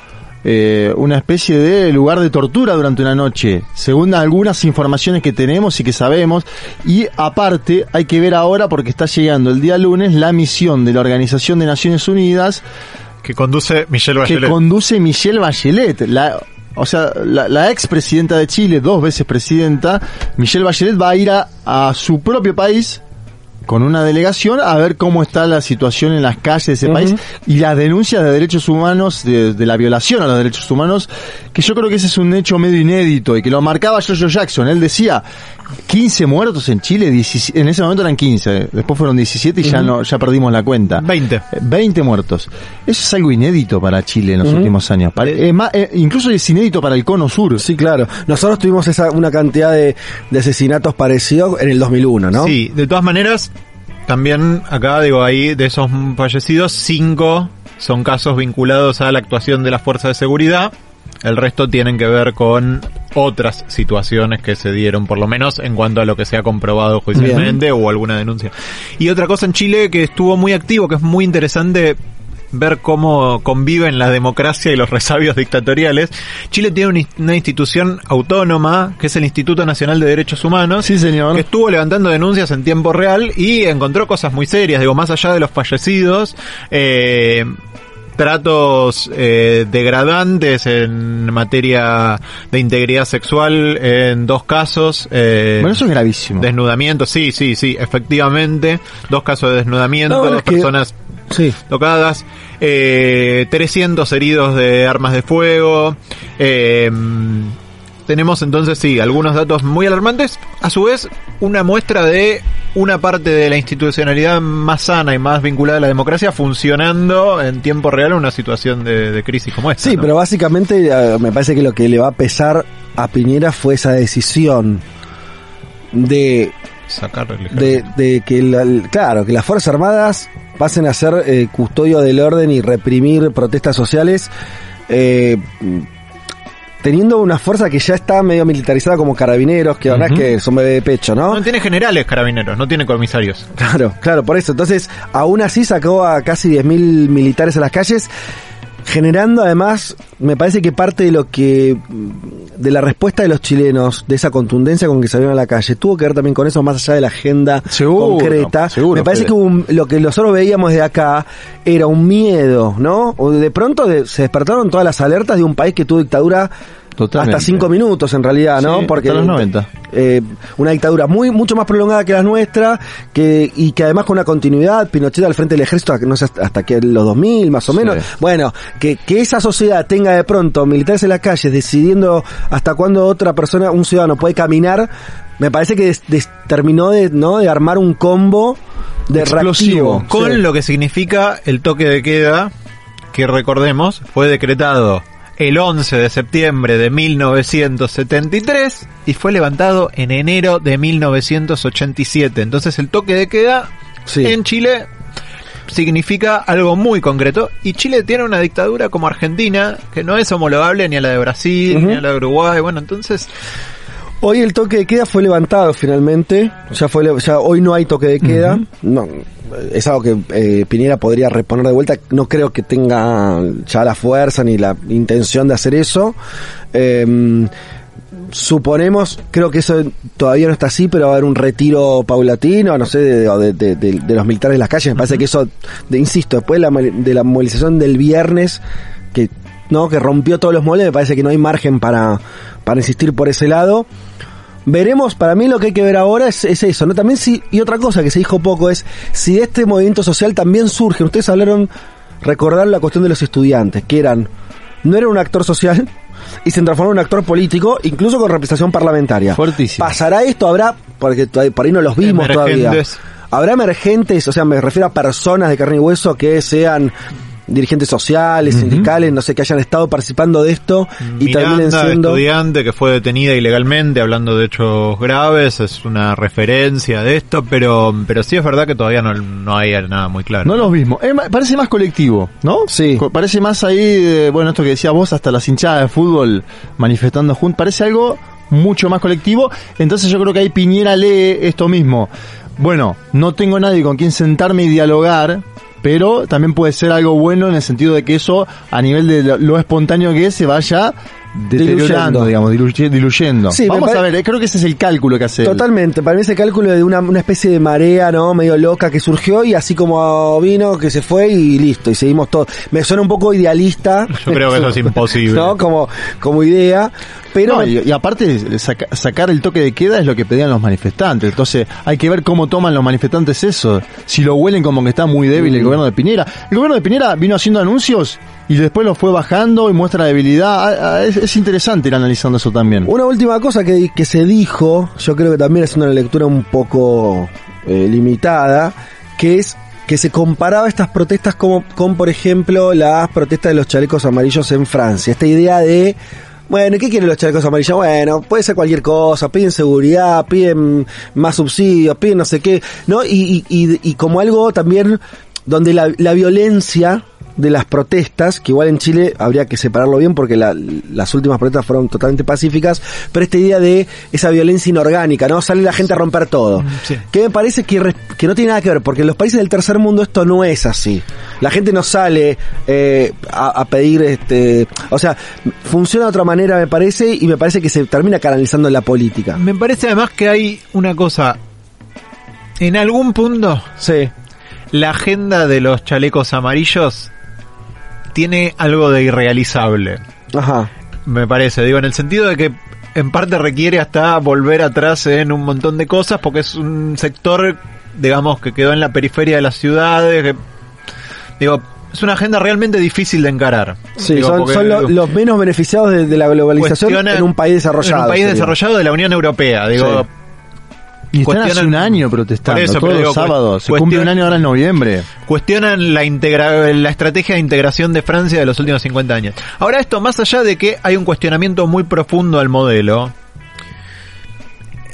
eh, una especie de lugar de tortura durante una noche, según algunas informaciones que tenemos y que sabemos. Y aparte, hay que ver ahora, porque está llegando el día lunes, la misión de la Organización de Naciones Unidas Que conduce Michelle que Bachelet. conduce Michelle Bachelet. La, o sea, la, la ex presidenta de Chile, dos veces presidenta, Michelle Bachelet va a ir a, a su propio país con una delegación a ver cómo está la situación en las calles de ese país y las denuncias de derechos humanos, de, de la violación a los derechos humanos, que yo creo que ese es un hecho medio inédito y que lo marcaba Jojo Jackson. Él decía, 15 muertos en Chile, 17 en ese momento eran 15, después fueron 17 y ya no ya perdimos la cuenta. 20. Eh, 20 muertos. Eso es algo inédito para Chile en los últimos años. Eh, eh, incluso es inédito para el cono sur. Sí, claro. Nosotros tuvimos esa, una cantidad de, de asesinatos parecidos en el 2001, ¿no? Sí, de todas maneras, también acá digo, ahí de esos fallecidos, cinco son casos vinculados a la actuación de las fuerzas de seguridad. El resto tienen que ver con otras situaciones que se dieron, por lo menos en cuanto a lo que se ha comprobado judicialmente o alguna denuncia. Y otra cosa en Chile que estuvo muy activo, que es muy interesante ver cómo conviven la democracia y los resabios dictatoriales. Chile tiene una, una institución autónoma, que es el Instituto Nacional de Derechos Humanos, Sí, señor. que estuvo levantando denuncias en tiempo real y encontró cosas muy serias, digo, más allá de los fallecidos, eh, tratos eh, degradantes en materia de integridad sexual en dos casos. Eh, Bueno, eso es gravísimo. Desnudamiento, sí, sí, sí, efectivamente. Dos casos de desnudamiento, No, dos que- personas Sí. tocadas, eh, 300 heridos de armas de fuego. eh, tenemos entonces, sí, algunos datos muy alarmantes. A su vez, una muestra de una parte de la institucionalidad más sana y más vinculada a la democracia funcionando en tiempo real en una situación de, de crisis como esta. Sí, ¿no? pero básicamente eh, me parece que lo que le va a pesar a Piñera fue esa decisión de, Sacar el de, de que, la- claro, que las Fuerzas Armadas pasen a ser eh, custodio del orden y reprimir protestas sociales, eh, teniendo una fuerza que ya está medio militarizada como carabineros, que verdad es que son bebé de pecho, ¿no? No tiene generales carabineros, no tiene comisarios. Claro, claro, por eso. Entonces, aún así sacó a casi 10.000 militares a las calles, generando además, me parece que parte de lo que, de la respuesta de los chilenos, de esa contundencia con que salieron a la calle, tuvo que ver también con eso, más allá de la agenda Seguro, concreta. seguro, me parece Fede. que un- lo que nosotros veíamos de acá era un miedo, ¿no? O de pronto de- se despertaron todas las alertas de un país que tuvo dictadura Totalmente. hasta cinco minutos en realidad, ¿no? Sí, Porque hasta los 90. eh, una dictadura muy mucho más prolongada que la nuestra, que y que además con una continuidad, Pinochet al frente del ejército no sé hasta- que los 2000 más o menos. Sí. Bueno, que que esa sociedad tenga de pronto militares en las calles decidiendo hasta cuándo otra persona, un ciudadano puede caminar, me parece que des- des- terminó de no de armar un combo de Explosivo. Con Sí. lo que significa el toque de queda, que recordemos, fue decretado el 11 de septiembre de 1973 y fue levantado en enero de 1987. Entonces el toque de queda Sí. en Chile significa algo muy concreto y Chile tiene una dictadura como Argentina que no es homologable ni a la de Brasil ni a la de Uruguay. Bueno, entonces Hoy el toque de queda fue levantado finalmente. Ya fue, ya hoy no hay toque de queda. No, es algo que eh, Piñera podría reponer de vuelta. No creo que tenga ya la fuerza ni la intención de hacer eso. Eh, suponemos, creo que eso todavía no está así, pero va a haber un retiro paulatino, no sé, de, de- de- de- los militares de las calles. Me parece que eso, de, insisto, después de la, de la movilización del viernes, que no que rompió todos los moldes, me parece que no hay margen para, para insistir por ese lado. Veremos, para mí lo que hay que ver ahora es, es eso, ¿no? También si, y otra cosa que se dijo poco es, si de este movimiento social también surge, ustedes hablaron, recordaron la cuestión de los estudiantes, que eran, no eran un actor social, y se transformó en un actor político, incluso con representación parlamentaria. Fuertísimo. ¿Pasará esto? ¿Habrá? Porque todavía- por ahí no los vimos todavía. ¿Habrá emergentes? O sea, me refiero a personas de carne y hueso que sean dirigentes sociales, sindicales, no sé, que hayan estado participando de esto y terminen Miranda, siendo... estudiante que fue detenida ilegalmente hablando de hechos graves, es una referencia de esto, pero pero sí es verdad que todavía no, no hay nada muy claro. No los mismos. Es ma- parece más colectivo, ¿no? Sí. Co- Parece más ahí, de, bueno, esto que decías vos, hasta las hinchadas de fútbol manifestando juntos. Parece algo mucho más colectivo. Entonces yo creo que ahí Piñera lee esto mismo. Bueno, no tengo nadie con quien sentarme y dialogar, pero también puede ser algo bueno en el sentido de que eso, a nivel de lo, lo espontáneo que es, se vaya deteriorando, Diluyendo. digamos, diluye- diluyendo. Sí, Vamos a ver, eh, creo que ese es el cálculo que hace. él. Totalmente, para mí ese cálculo de una, una especie de marea, ¿no? Medio loca que surgió y así como vino, que se fue y listo, y seguimos todos. Me suena un poco idealista. Yo creo que eso es imposible. ¿No? Como, como idea. Pero No, y, y aparte, saca- sacar el toque de queda es lo que pedían los manifestantes. Entonces, hay que ver cómo toman los manifestantes eso. Si lo huelen como que está muy débil el gobierno de Piñera. El gobierno de Piñera vino haciendo anuncios y después los fue bajando y muestra debilidad. Ah, ah, Es, es interesante ir analizando eso también. Una última cosa que, que se dijo, yo creo que también es una lectura un poco eh, limitada, que es que se comparaba estas protestas como, con, por ejemplo, las protestas de los chalecos amarillos en Francia. Esta idea de, bueno, ¿qué quieren los chalecos amarillos? Bueno, puede ser cualquier cosa, piden seguridad, piden más subsidios, piden no sé qué, ¿no? Y, y, y, y como algo también donde la, la violencia de las protestas, que igual en Chile habría que separarlo bien porque la- las últimas protestas fueron totalmente pacíficas, pero esta idea de esa violencia inorgánica, ¿no? Sale la gente a romper todo. sí. Que me parece que, que no tiene nada que ver, porque en los países del tercer mundo esto no es así. La gente no sale eh, a, a pedir, este, o sea, funciona de otra manera me parece y me parece que se termina canalizando en la política. Me parece además que hay una cosa. En algún punto, Sí. la agenda de los chalecos amarillos tiene algo de irrealizable. Ajá. Me parece, digo, en el sentido de que en parte requiere hasta volver atrás en un montón de cosas porque es un sector, digamos, que quedó en la periferia de las ciudades. que- digo, es una agenda realmente difícil de encarar. Sí, Digo, son, porque son lo- los menos beneficiados de, de la globalización en un país desarrollado. En un país sería. desarrollado de la Unión Europea, digo. Sí. Y están hace un año protestando, eso, todos pero los digo, sábados. Se cumple un año ahora en noviembre. cuestionan la, integra la estrategia de integración de Francia de los últimos 50 años. Ahora esto, más allá de que hay un cuestionamiento muy profundo al modelo,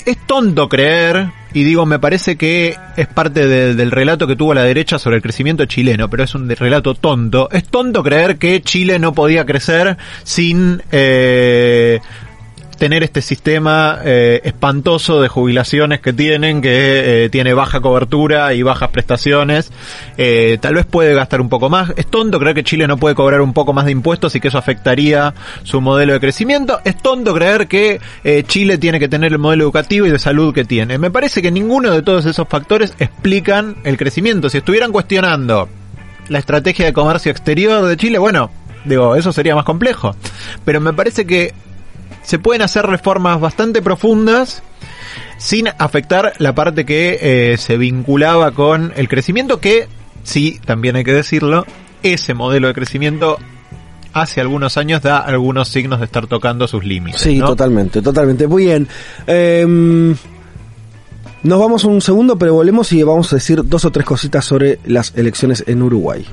es tonto creer, y digo, me parece que es parte de- del relato que tuvo la derecha sobre el crecimiento chileno, pero es un relato tonto. Es tonto creer que Chile no podía crecer sin... eh, tener este sistema eh, espantoso de jubilaciones que tienen, que eh, tiene baja cobertura y bajas prestaciones. Eh, tal vez puede gastar un poco más. Es tonto creer que Chile no puede cobrar un poco más de impuestos y que eso afectaría su modelo de crecimiento. Es tonto creer que eh, Chile tiene que tener el modelo educativo y de salud que tiene. Me parece que ninguno de todos esos factores explican el crecimiento. Si estuvieran cuestionando la estrategia de comercio exterior de Chile, bueno, digo, eso sería más complejo. Pero me parece que se pueden hacer reformas bastante profundas sin afectar la parte que eh, se vinculaba con el crecimiento que, sí, también hay que decirlo, ese modelo de crecimiento hace algunos años da algunos signos de estar tocando sus límites. Sí, ¿no? totalmente, totalmente. Muy bien. Em, nos vamos un segundo, pero volvemos y vamos a decir dos o tres cositas sobre las elecciones en Uruguay.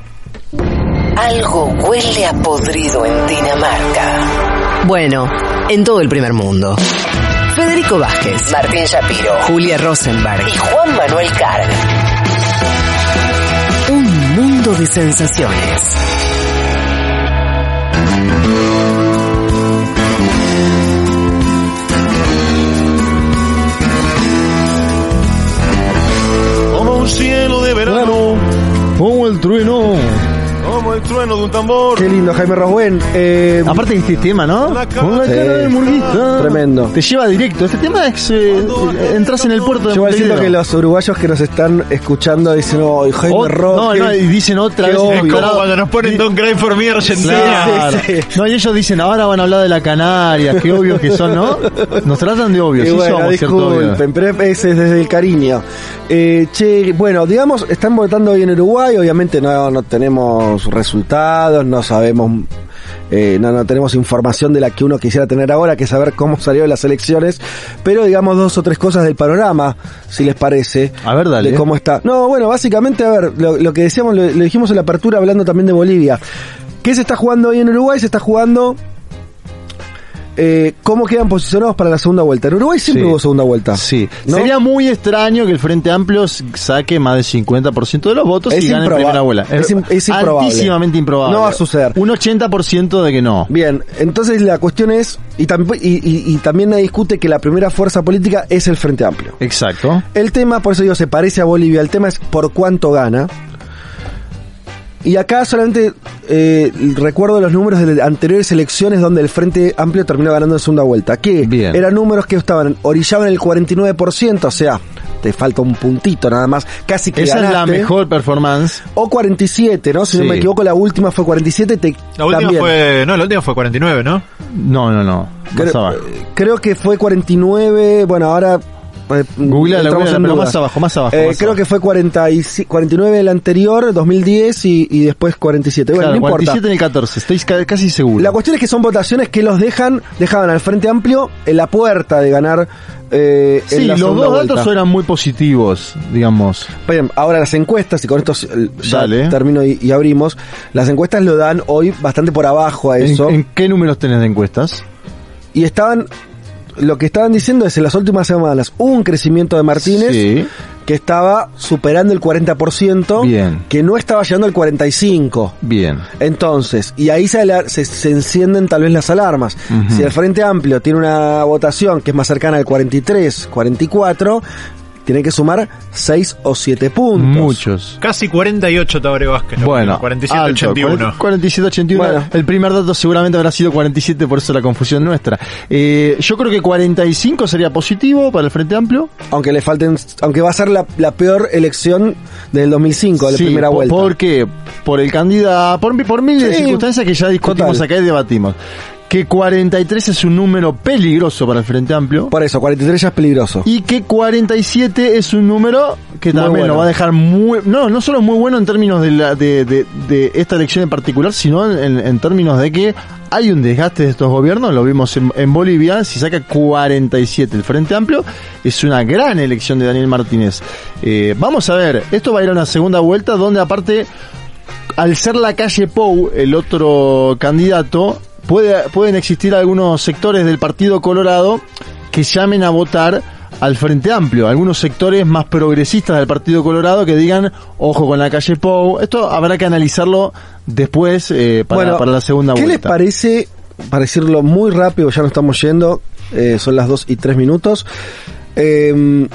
Algo huele a podrido en Dinamarca. Bueno, en todo el primer mundo. Federico Vázquez, Martín Shapiro, Julia Rosenberg y Juan Manuel Carg. Un mundo de sensaciones. Como un cielo de verano, Como el trueno. Como el trueno de un tambor. Qué lindo, Jaime Rosbuen. Eh, Aparte de este tema, ¿no? Con la Sí. cara de murguista. Tremendo. Te lleva directo. Este tema es. eh, entras en el puerto de yo siento que los uruguayos que nos están escuchando dicen, oh, Jaime Ot- no, no, y dicen otra vez. obvio. en Como cuando nos ponen Don't Cry for Me Argentina. Claro. Sí, sí. No, y ellos dicen, ahora van a hablar de la Canaria, qué obvios que son, ¿no? Nos tratan de obvios, Y sí bueno, somos, disculpen, pero ese es desde el cariño. Eh, che, bueno, digamos, están votando hoy en Uruguay, obviamente no, no tenemos resultados, no sabemos, eh, no, no tenemos información de la que uno quisiera tener ahora, que es saber cómo salieron las elecciones, pero digamos dos o tres cosas del panorama, si les parece. A ver, dale. De cómo está. No, bueno, básicamente, a ver, lo, lo que decíamos, lo, lo dijimos en la apertura hablando también de Bolivia. ¿Qué se está jugando hoy en Uruguay? Se está jugando eh, cómo quedan posicionados para la segunda vuelta. En Uruguay siempre Sí. hubo segunda vuelta. Sí. ¿no? Sería muy extraño que el Frente Amplio saque más del 50% de los votos Es y gane en primera vuela. es es improbable. Altísimamente improbable. No va a suceder. Un 80% de que no. Bien, entonces la cuestión es, y, tamp- y, y- y también nadie discute que la primera fuerza política es el Frente Amplio. Exacto. El tema, por eso digo, se parece a Bolivia, el tema es por cuánto gana. Y acá solamente eh, recuerdo los números de anteriores elecciones donde el Frente Amplio terminó ganando en segunda vuelta. Que Bien. eran números que estaban, orillaban el 49%, o sea, te falta un puntito nada más, casi que Esa es la mejor performance. O 47, ¿no? Si no me equivoco, la última fue 47. Te, La última también. fue, no, la última fue 49, ¿no? No, no, no. Creo que fue 49, bueno, ahora... eh, en pero duda. más abajo, más abajo, Eh, más creo abajo. que fue 40 y ci- 49 el anterior, 2010 y, y después 47. Bueno, Claro, no importa. 47 en el 14, estoy ca- casi seguro. La cuestión es que son votaciones que los dejan, dejaban al Frente Amplio en la puerta de ganar eh, en sí, la los dos vuelta. datos eran muy positivos, digamos. Bien, ahora las encuestas, y con esto ya Dale. termino y, y abrimos, las encuestas lo dan hoy bastante por abajo a ¿En, eso. en qué números tenés de encuestas? y estaban lo que estaban diciendo es en las últimas semanas hubo un crecimiento de Martínez Sí. que estaba superando el 40%, Bien. que no estaba llegando al 45%. Bien. Entonces, y ahí se, se, se encienden tal vez las alarmas. Si el Frente Amplio tiene una votación que es más cercana al 43, 44, tiene que sumar 6 o 7 puntos. Muchos. Casi 48 Tabaré Vázquez. Bueno, último, 47 alto, 81. 47 81. Bueno. El primer dato seguramente habrá sido 47, por eso la confusión nuestra. Eh, yo creo que 45 sería positivo para el Frente Amplio. Aunque le falten, aunque va a ser la, la peor elección del 2005, de la Sí, primera po- vuelta. ¿Por qué? Por el candidato, por, mi- por miles de Sí, circunstancias que ya discutimos total. acá y debatimos. Que 43 es un número peligroso para el Frente Amplio. Por eso, 43 ya es peligroso. Y que 47 es un número que también bueno. nos va a dejar muy... No, no solo muy bueno en términos de, la, de, de- de esta elección en particular, sino en, en términos de que hay un desgaste de estos gobiernos, lo vimos en, en Bolivia, si saca 47 el Frente Amplio, es una gran elección de Daniel Martínez. Eh, vamos a ver, esto va a ir a una segunda vuelta donde aparte, al ser la calle Pou el otro candidato, puede, pueden existir algunos sectores del Partido Colorado que llamen a votar al Frente Amplio, algunos sectores más progresistas del Partido Colorado que digan, ojo con la calle Pou, esto habrá que analizarlo después eh, para, Bueno, para la segunda ¿Qué les vuelta. parece, para decirlo muy rápido, ya no estamos yendo, eh, son las 2 y 3 minutos, eh,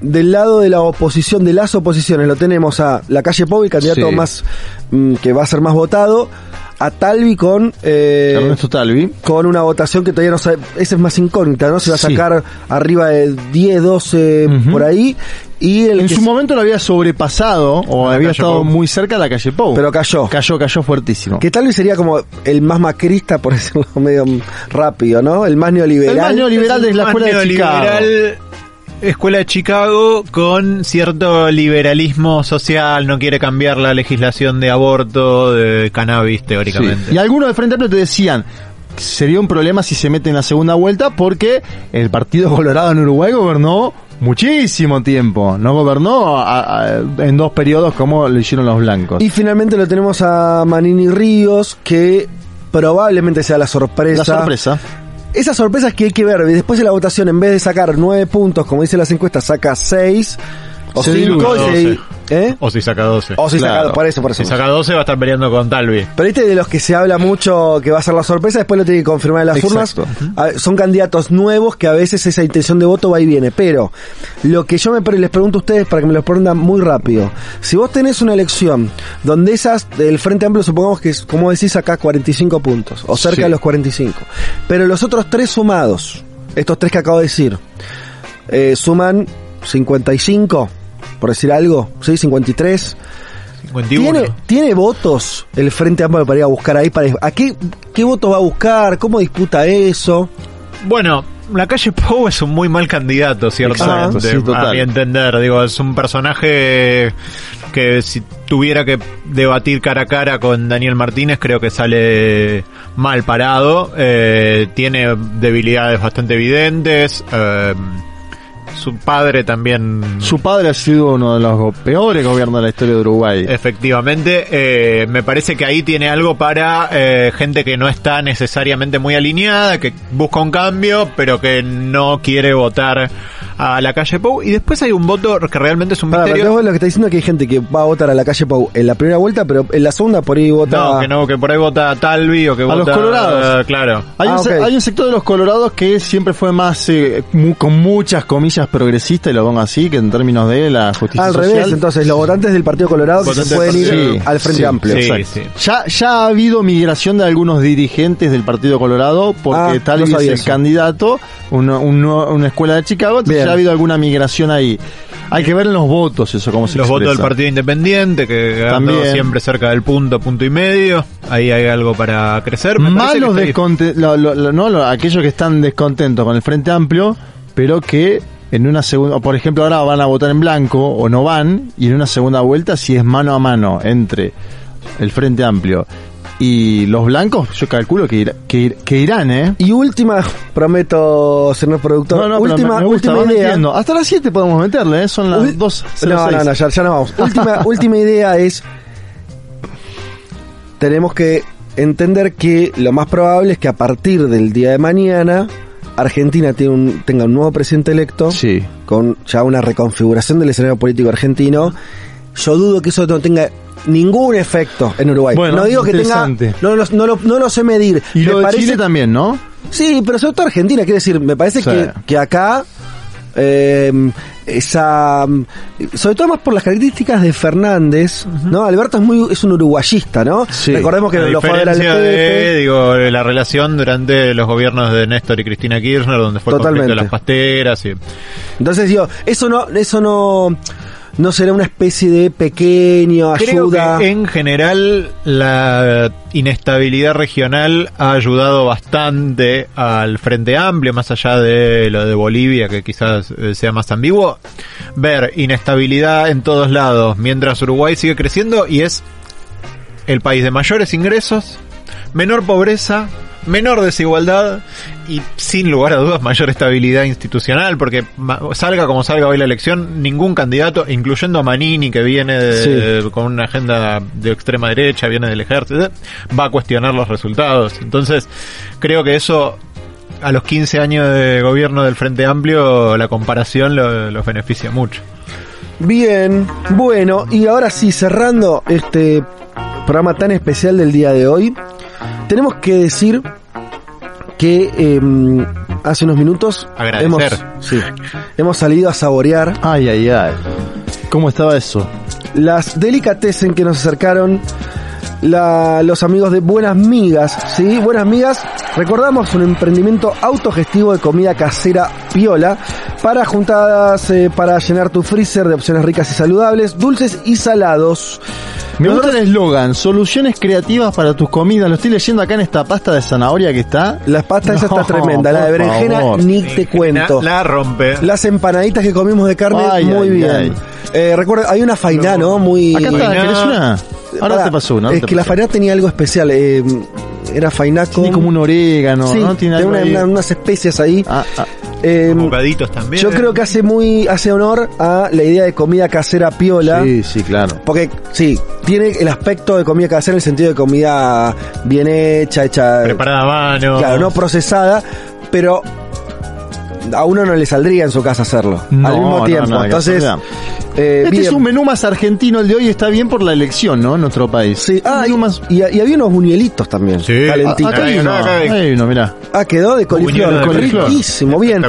del lado de la oposición, de las oposiciones, lo tenemos a la calle Pau, el candidato Sí. más mm, que va a ser más votado, a Talvi con eh, Ernesto Talvi. con una votación que todavía no sabe, esa es más incógnita, ¿no? Se va a Sí. sacar arriba de 10, 12 Ujú. por ahí y el En su momento lo había sobrepasado o La había estado Pou. muy cerca de la calle Pou. pero cayó. cayó, cayó fuertísimo. Que tal vez sería como el más macrista, por decirlo medio rápido, ¿no? El más neoliberal. El más neoliberal de la escuela de Chicago. Escuela de Chicago con cierto liberalismo social, no quiere cambiar la legislación de aborto, de cannabis teóricamente. Sí. Y algunos de Frente Amplio te decían, sería un problema si se mete en la segunda vuelta porque el Partido Colorado en Uruguay gobernó muchísimo tiempo. No gobernó a- a- en dos periodos como lo hicieron los blancos. Y finalmente lo tenemos a Manini Ríos, que probablemente sea la sorpresa. la sorpresa. Esas sorpresas que hay que ver. Después de la votación, en vez de sacar nueve puntos, como dicen las encuestas, saca seis o cinco. diluye. y se- ¿eh? O si saca 12. O si Claro. saca, por eso, por eso. Si saca 12 va a estar peleando con Talvi. Pero este de los que se habla mucho que va a ser la sorpresa, después lo tiene que confirmar en las Exacto. urnas. Son candidatos nuevos que a veces esa intención de voto va y viene. Pero lo que yo me pre- les pregunto a ustedes para que me lo respondan muy rápido. Si vos tenés una elección donde esas del Frente Amplio supongamos que es, como decís acá, 45 puntos o cerca Sí. de los 45. Pero los otros tres sumados, estos tres que acabo de decir, eh, suman 55, por decir algo, ¿sí? 53. 51. ¿Tiene, ¿Tiene votos el Frente Amplio para ir a buscar ahí? Para, ¿A qué, qué votos va a buscar? ¿Cómo disputa eso? Bueno, la calle Pou es un muy mal candidato, ciertamente, Exacto, sí, total. a mi entender. Digo, es un personaje que si tuviera que debatir cara a cara con Daniel Martínez, creo que sale mal parado. Eh, tiene debilidades bastante evidentes. eh, su padre también Su padre ha sido uno de los peores gobiernos de la historia de Uruguay. Efectivamente, eh, me parece que ahí tiene algo para eh, gente que no está necesariamente muy alineada, que busca un cambio, pero que no quiere votar a la calle Pou. Y después hay un voto que realmente es un pero misterio. lo que está diciendo es que hay gente que va a votar a la calle Pau en la primera vuelta, pero en la segunda por ahí vota. No, que no, que por ahí vota Talvi o que A vota... los colorados. eh, claro. Hay, Ah, un, hay un sector de los colorados que siempre fue más, eh, con muchas comillas, progresista, y lo pongo así, que en términos de la justicia Al social. revés, entonces los votantes del Partido Colorado que se pueden ir Sí, al Frente sí, Amplio. sí. Ya, ya ha habido migración de algunos dirigentes del Partido Colorado porque Ah, tal no vez sabía el eso. candidato, una, un nuevo- una escuela de Chicago, entonces Bien. ya ha habido alguna migración ahí. Hay que ver en los votos eso, cómo se Los votos del. Partido Independiente, que También. siempre cerca del punto, punto y medio. Ahí hay algo para crecer. Me Más parece que los está- desconte- lo- lo- lo- no, lo- aquellos que están descontentos con el Frente Amplio, pero que en una segunda, por ejemplo, ahora van a votar en blanco o no van, y en una segunda vuelta, si es mano a mano entre el Frente Amplio y los blancos, yo calculo que, ir- que, ir- que irán, ¿eh? Y última, prometo, señor productor, No, no, pero última, me, me gusta, última idea. metiendo. Hasta las 7 podemos meterle, ¿eh? Son las Ul- 2. No, no, no, ya, ya no vamos. Última, última idea es. Tenemos que entender que lo más probable es que a partir del día de mañana Argentina tiene un, tenga un nuevo presidente electo, Sí. con ya una reconfiguración del escenario político argentino, yo dudo que eso no tenga ningún efecto en Uruguay. Bueno, no digo que tenga, no, lo- no, lo, no lo sé medir. Y lo Me de parece- Chile también, ¿no? Sí, pero sobre todo Argentina, quiero decir, me parece Sí. que, que acá eh, esa sobre todo más por las características de Fernández, ¿no? Alberto es muy es un uruguayista, ¿no? Sí. Recordemos que lo fue al de, digo, la relación durante los gobiernos de Néstor y Cristina Kirchner, donde fue el conflicto de las pasteras y... Entonces digo, eso no eso no no será una especie de pequeño Creo ayuda. que en general la inestabilidad regional ha ayudado bastante al Frente Amplio, más allá de lo de Bolivia, que quizás eh, sea más ambiguo. Ver inestabilidad en todos lados, mientras Uruguay sigue creciendo y es el país de mayores ingresos, menor pobreza, menor desigualdad y sin lugar a dudas mayor estabilidad institucional, porque salga como salga hoy la elección, ningún candidato, incluyendo a Manini, que viene de- con una agenda de extrema derecha, viene del ejército, va a cuestionar los resultados. Entonces, creo que eso a los 15 años de gobierno del Frente Amplio, la comparación lo- los beneficia mucho. Bien, bueno, y ahora sí, cerrando este programa tan especial del día de hoy, tenemos que decir que eh, hace unos minutos Agradecer. hemos, sí, hemos salido a saborear Ay, ay, ay. ¿Cómo estaba eso? las delicatessen que nos acercaron la- los amigos de Buenas Migas, ¿sí? Buenas Migas, recordamos un emprendimiento autogestivo de comida casera piola para juntadas, eh, para llenar tu freezer de opciones ricas y saludables, dulces y salados. Me gusta el eslogan, soluciones creativas para tus comidas. Lo estoy leyendo acá en esta pasta de zanahoria que está. La pasta esa No, está tremenda, la de berenjena favor. ni te cuento. La, la rompe. Las empanaditas que comimos de carne, Ay, muy ay, bien. ay. Eh, recuerda, hay una fainá, ¿no? Muy... Acá está, ¿querés una? Ahora Pará, te pasó una. ahora Es que la fainá tenía algo especial. eh, era fainá con... Tiene como un orégano, Sí, ¿no? tiene una- una- unas especias ahí. Ah, ah. Eh, Bocaditos también. yo creo que hace muy hace honor a la idea de comida casera piola. Sí, sí, claro. Porque sí, tiene el aspecto de comida casera en el sentido de comida bien hecha, hecha Preparada a mano. claro, no procesada, pero a uno no le saldría en su casa hacerlo No, al mismo no, tiempo. no, Entonces. Eh, Este bien. es un menú más argentino, el de hoy está bien por la elección, ¿no? En nuestro país. Sí, ah, y, más... y- y había unos buñuelitos también, Sí. calentitos. Acá hay uno, acá hay- uno, mirá. Ah, quedó de coliflor, riquísimo, bien.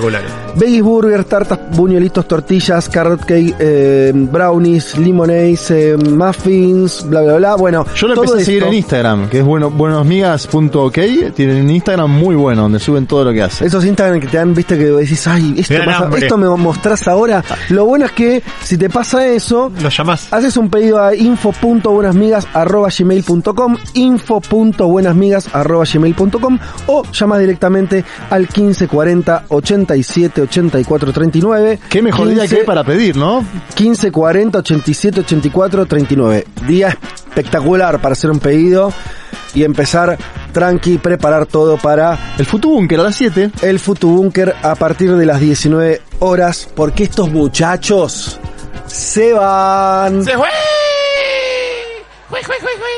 Veggies burger, tartas, buñuelitos, tortillas, carrot cake, eh, brownies, lemonades, eh, muffins, bla bla bla. Bueno, Yo lo todo empecé a seguir en Instagram, que es bueno, buenosmigas.ok. Tienen un Instagram muy bueno, donde suben todo lo que hacen. Esos Instagram que te dan, viste, que decís, ay, esto, pasa- esto me mostrás ahora. Lo bueno es que si te pasa eso, Lo llamás. haces un pedido a info.buenasmigas.gmail.com info.buenasmigas.gmail.com o llamas directamente al 1540 87 84 39 Qué mejor día que hay para pedir, ¿no? 1540 87 84 39 día espectacular para hacer un pedido y empezar tranqui, preparar todo para El Futubunker a las 7. el Futubunker a partir de las 19 horas, porque estos muchachos se van. ¡Se fue! ¡Fue, fue, fue, fue!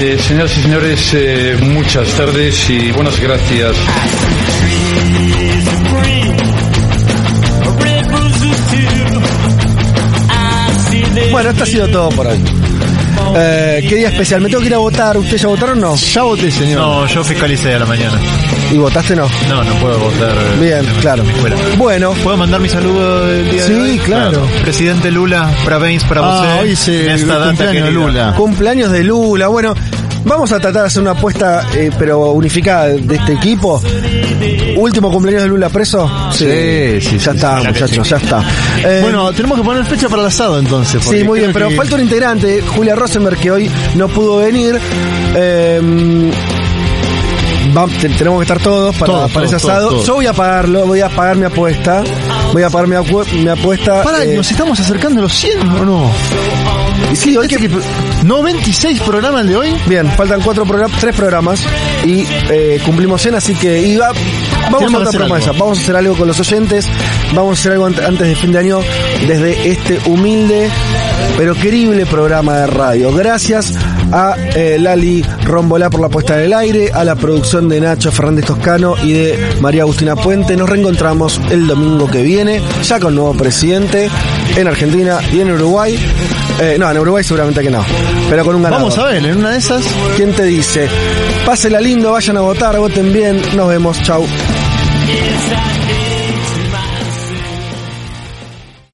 Eh, señoras y señores, eh, muchas tardes y buenas gracias. Bueno, esto ha sido todo por hoy. Eh, ¿Qué día especial? Me tengo que ir a votar. ¿Ustedes ya votaron o no? Ya voté, señor. No, yo fiscalicé a la mañana. ¿Y votaste no? No, no puedo votar. eh, Bien, en claro. mi escuela. Bueno, ¿Puedo mandar mi saludo del día Sí, de hoy? claro. Presidente Lula, parabéns para Ah, usted. hoy es en el esta data cumpleaños de. Lula. cumpleaños de Lula. Bueno, vamos a tratar de hacer una apuesta, eh, pero unificada de este equipo. Último cumpleaños de Lula preso. Sí, sí, sí, Ya está, sí, muchachos, ya está. Eh, Bueno, tenemos que poner fecha para el asado entonces. Sí, muy bien, pero que- falta un integrante, Julia Rosenberg, que hoy no pudo venir. Eh, tenemos que estar todos para, Todos, para ese asado. todos. Yo voy a pagarlo, voy a pagar mi apuesta. Voy a pagar mi, apu- mi apuesta. Pará, eh, ¿nos estamos acercando a los 100 o no? y sí, hoy que, ¿No 26 programas de hoy? Bien, faltan cuatro programas, tres programas y eh, cumplimos 100, así que va- vamos Tenemos a otra hacer promesa. algo. Vamos a hacer algo con los oyentes, vamos a hacer algo ant- antes de fin de año desde este humilde pero querible programa de radio. Gracias a eh, Lali Rombolá por la puesta en el aire, a la producción de Nacho Fernández Toscano y de María Agustina Puente. Nos reencontramos el domingo que viene, ya con nuevo presidente en Argentina y en Uruguay. Eh, no, en Uruguay seguramente que no, pero con un ganador. Vamos a ver, en una de esas. ¿Quién te dice? Pásela lindo, vayan a votar, voten bien. Nos vemos, chau.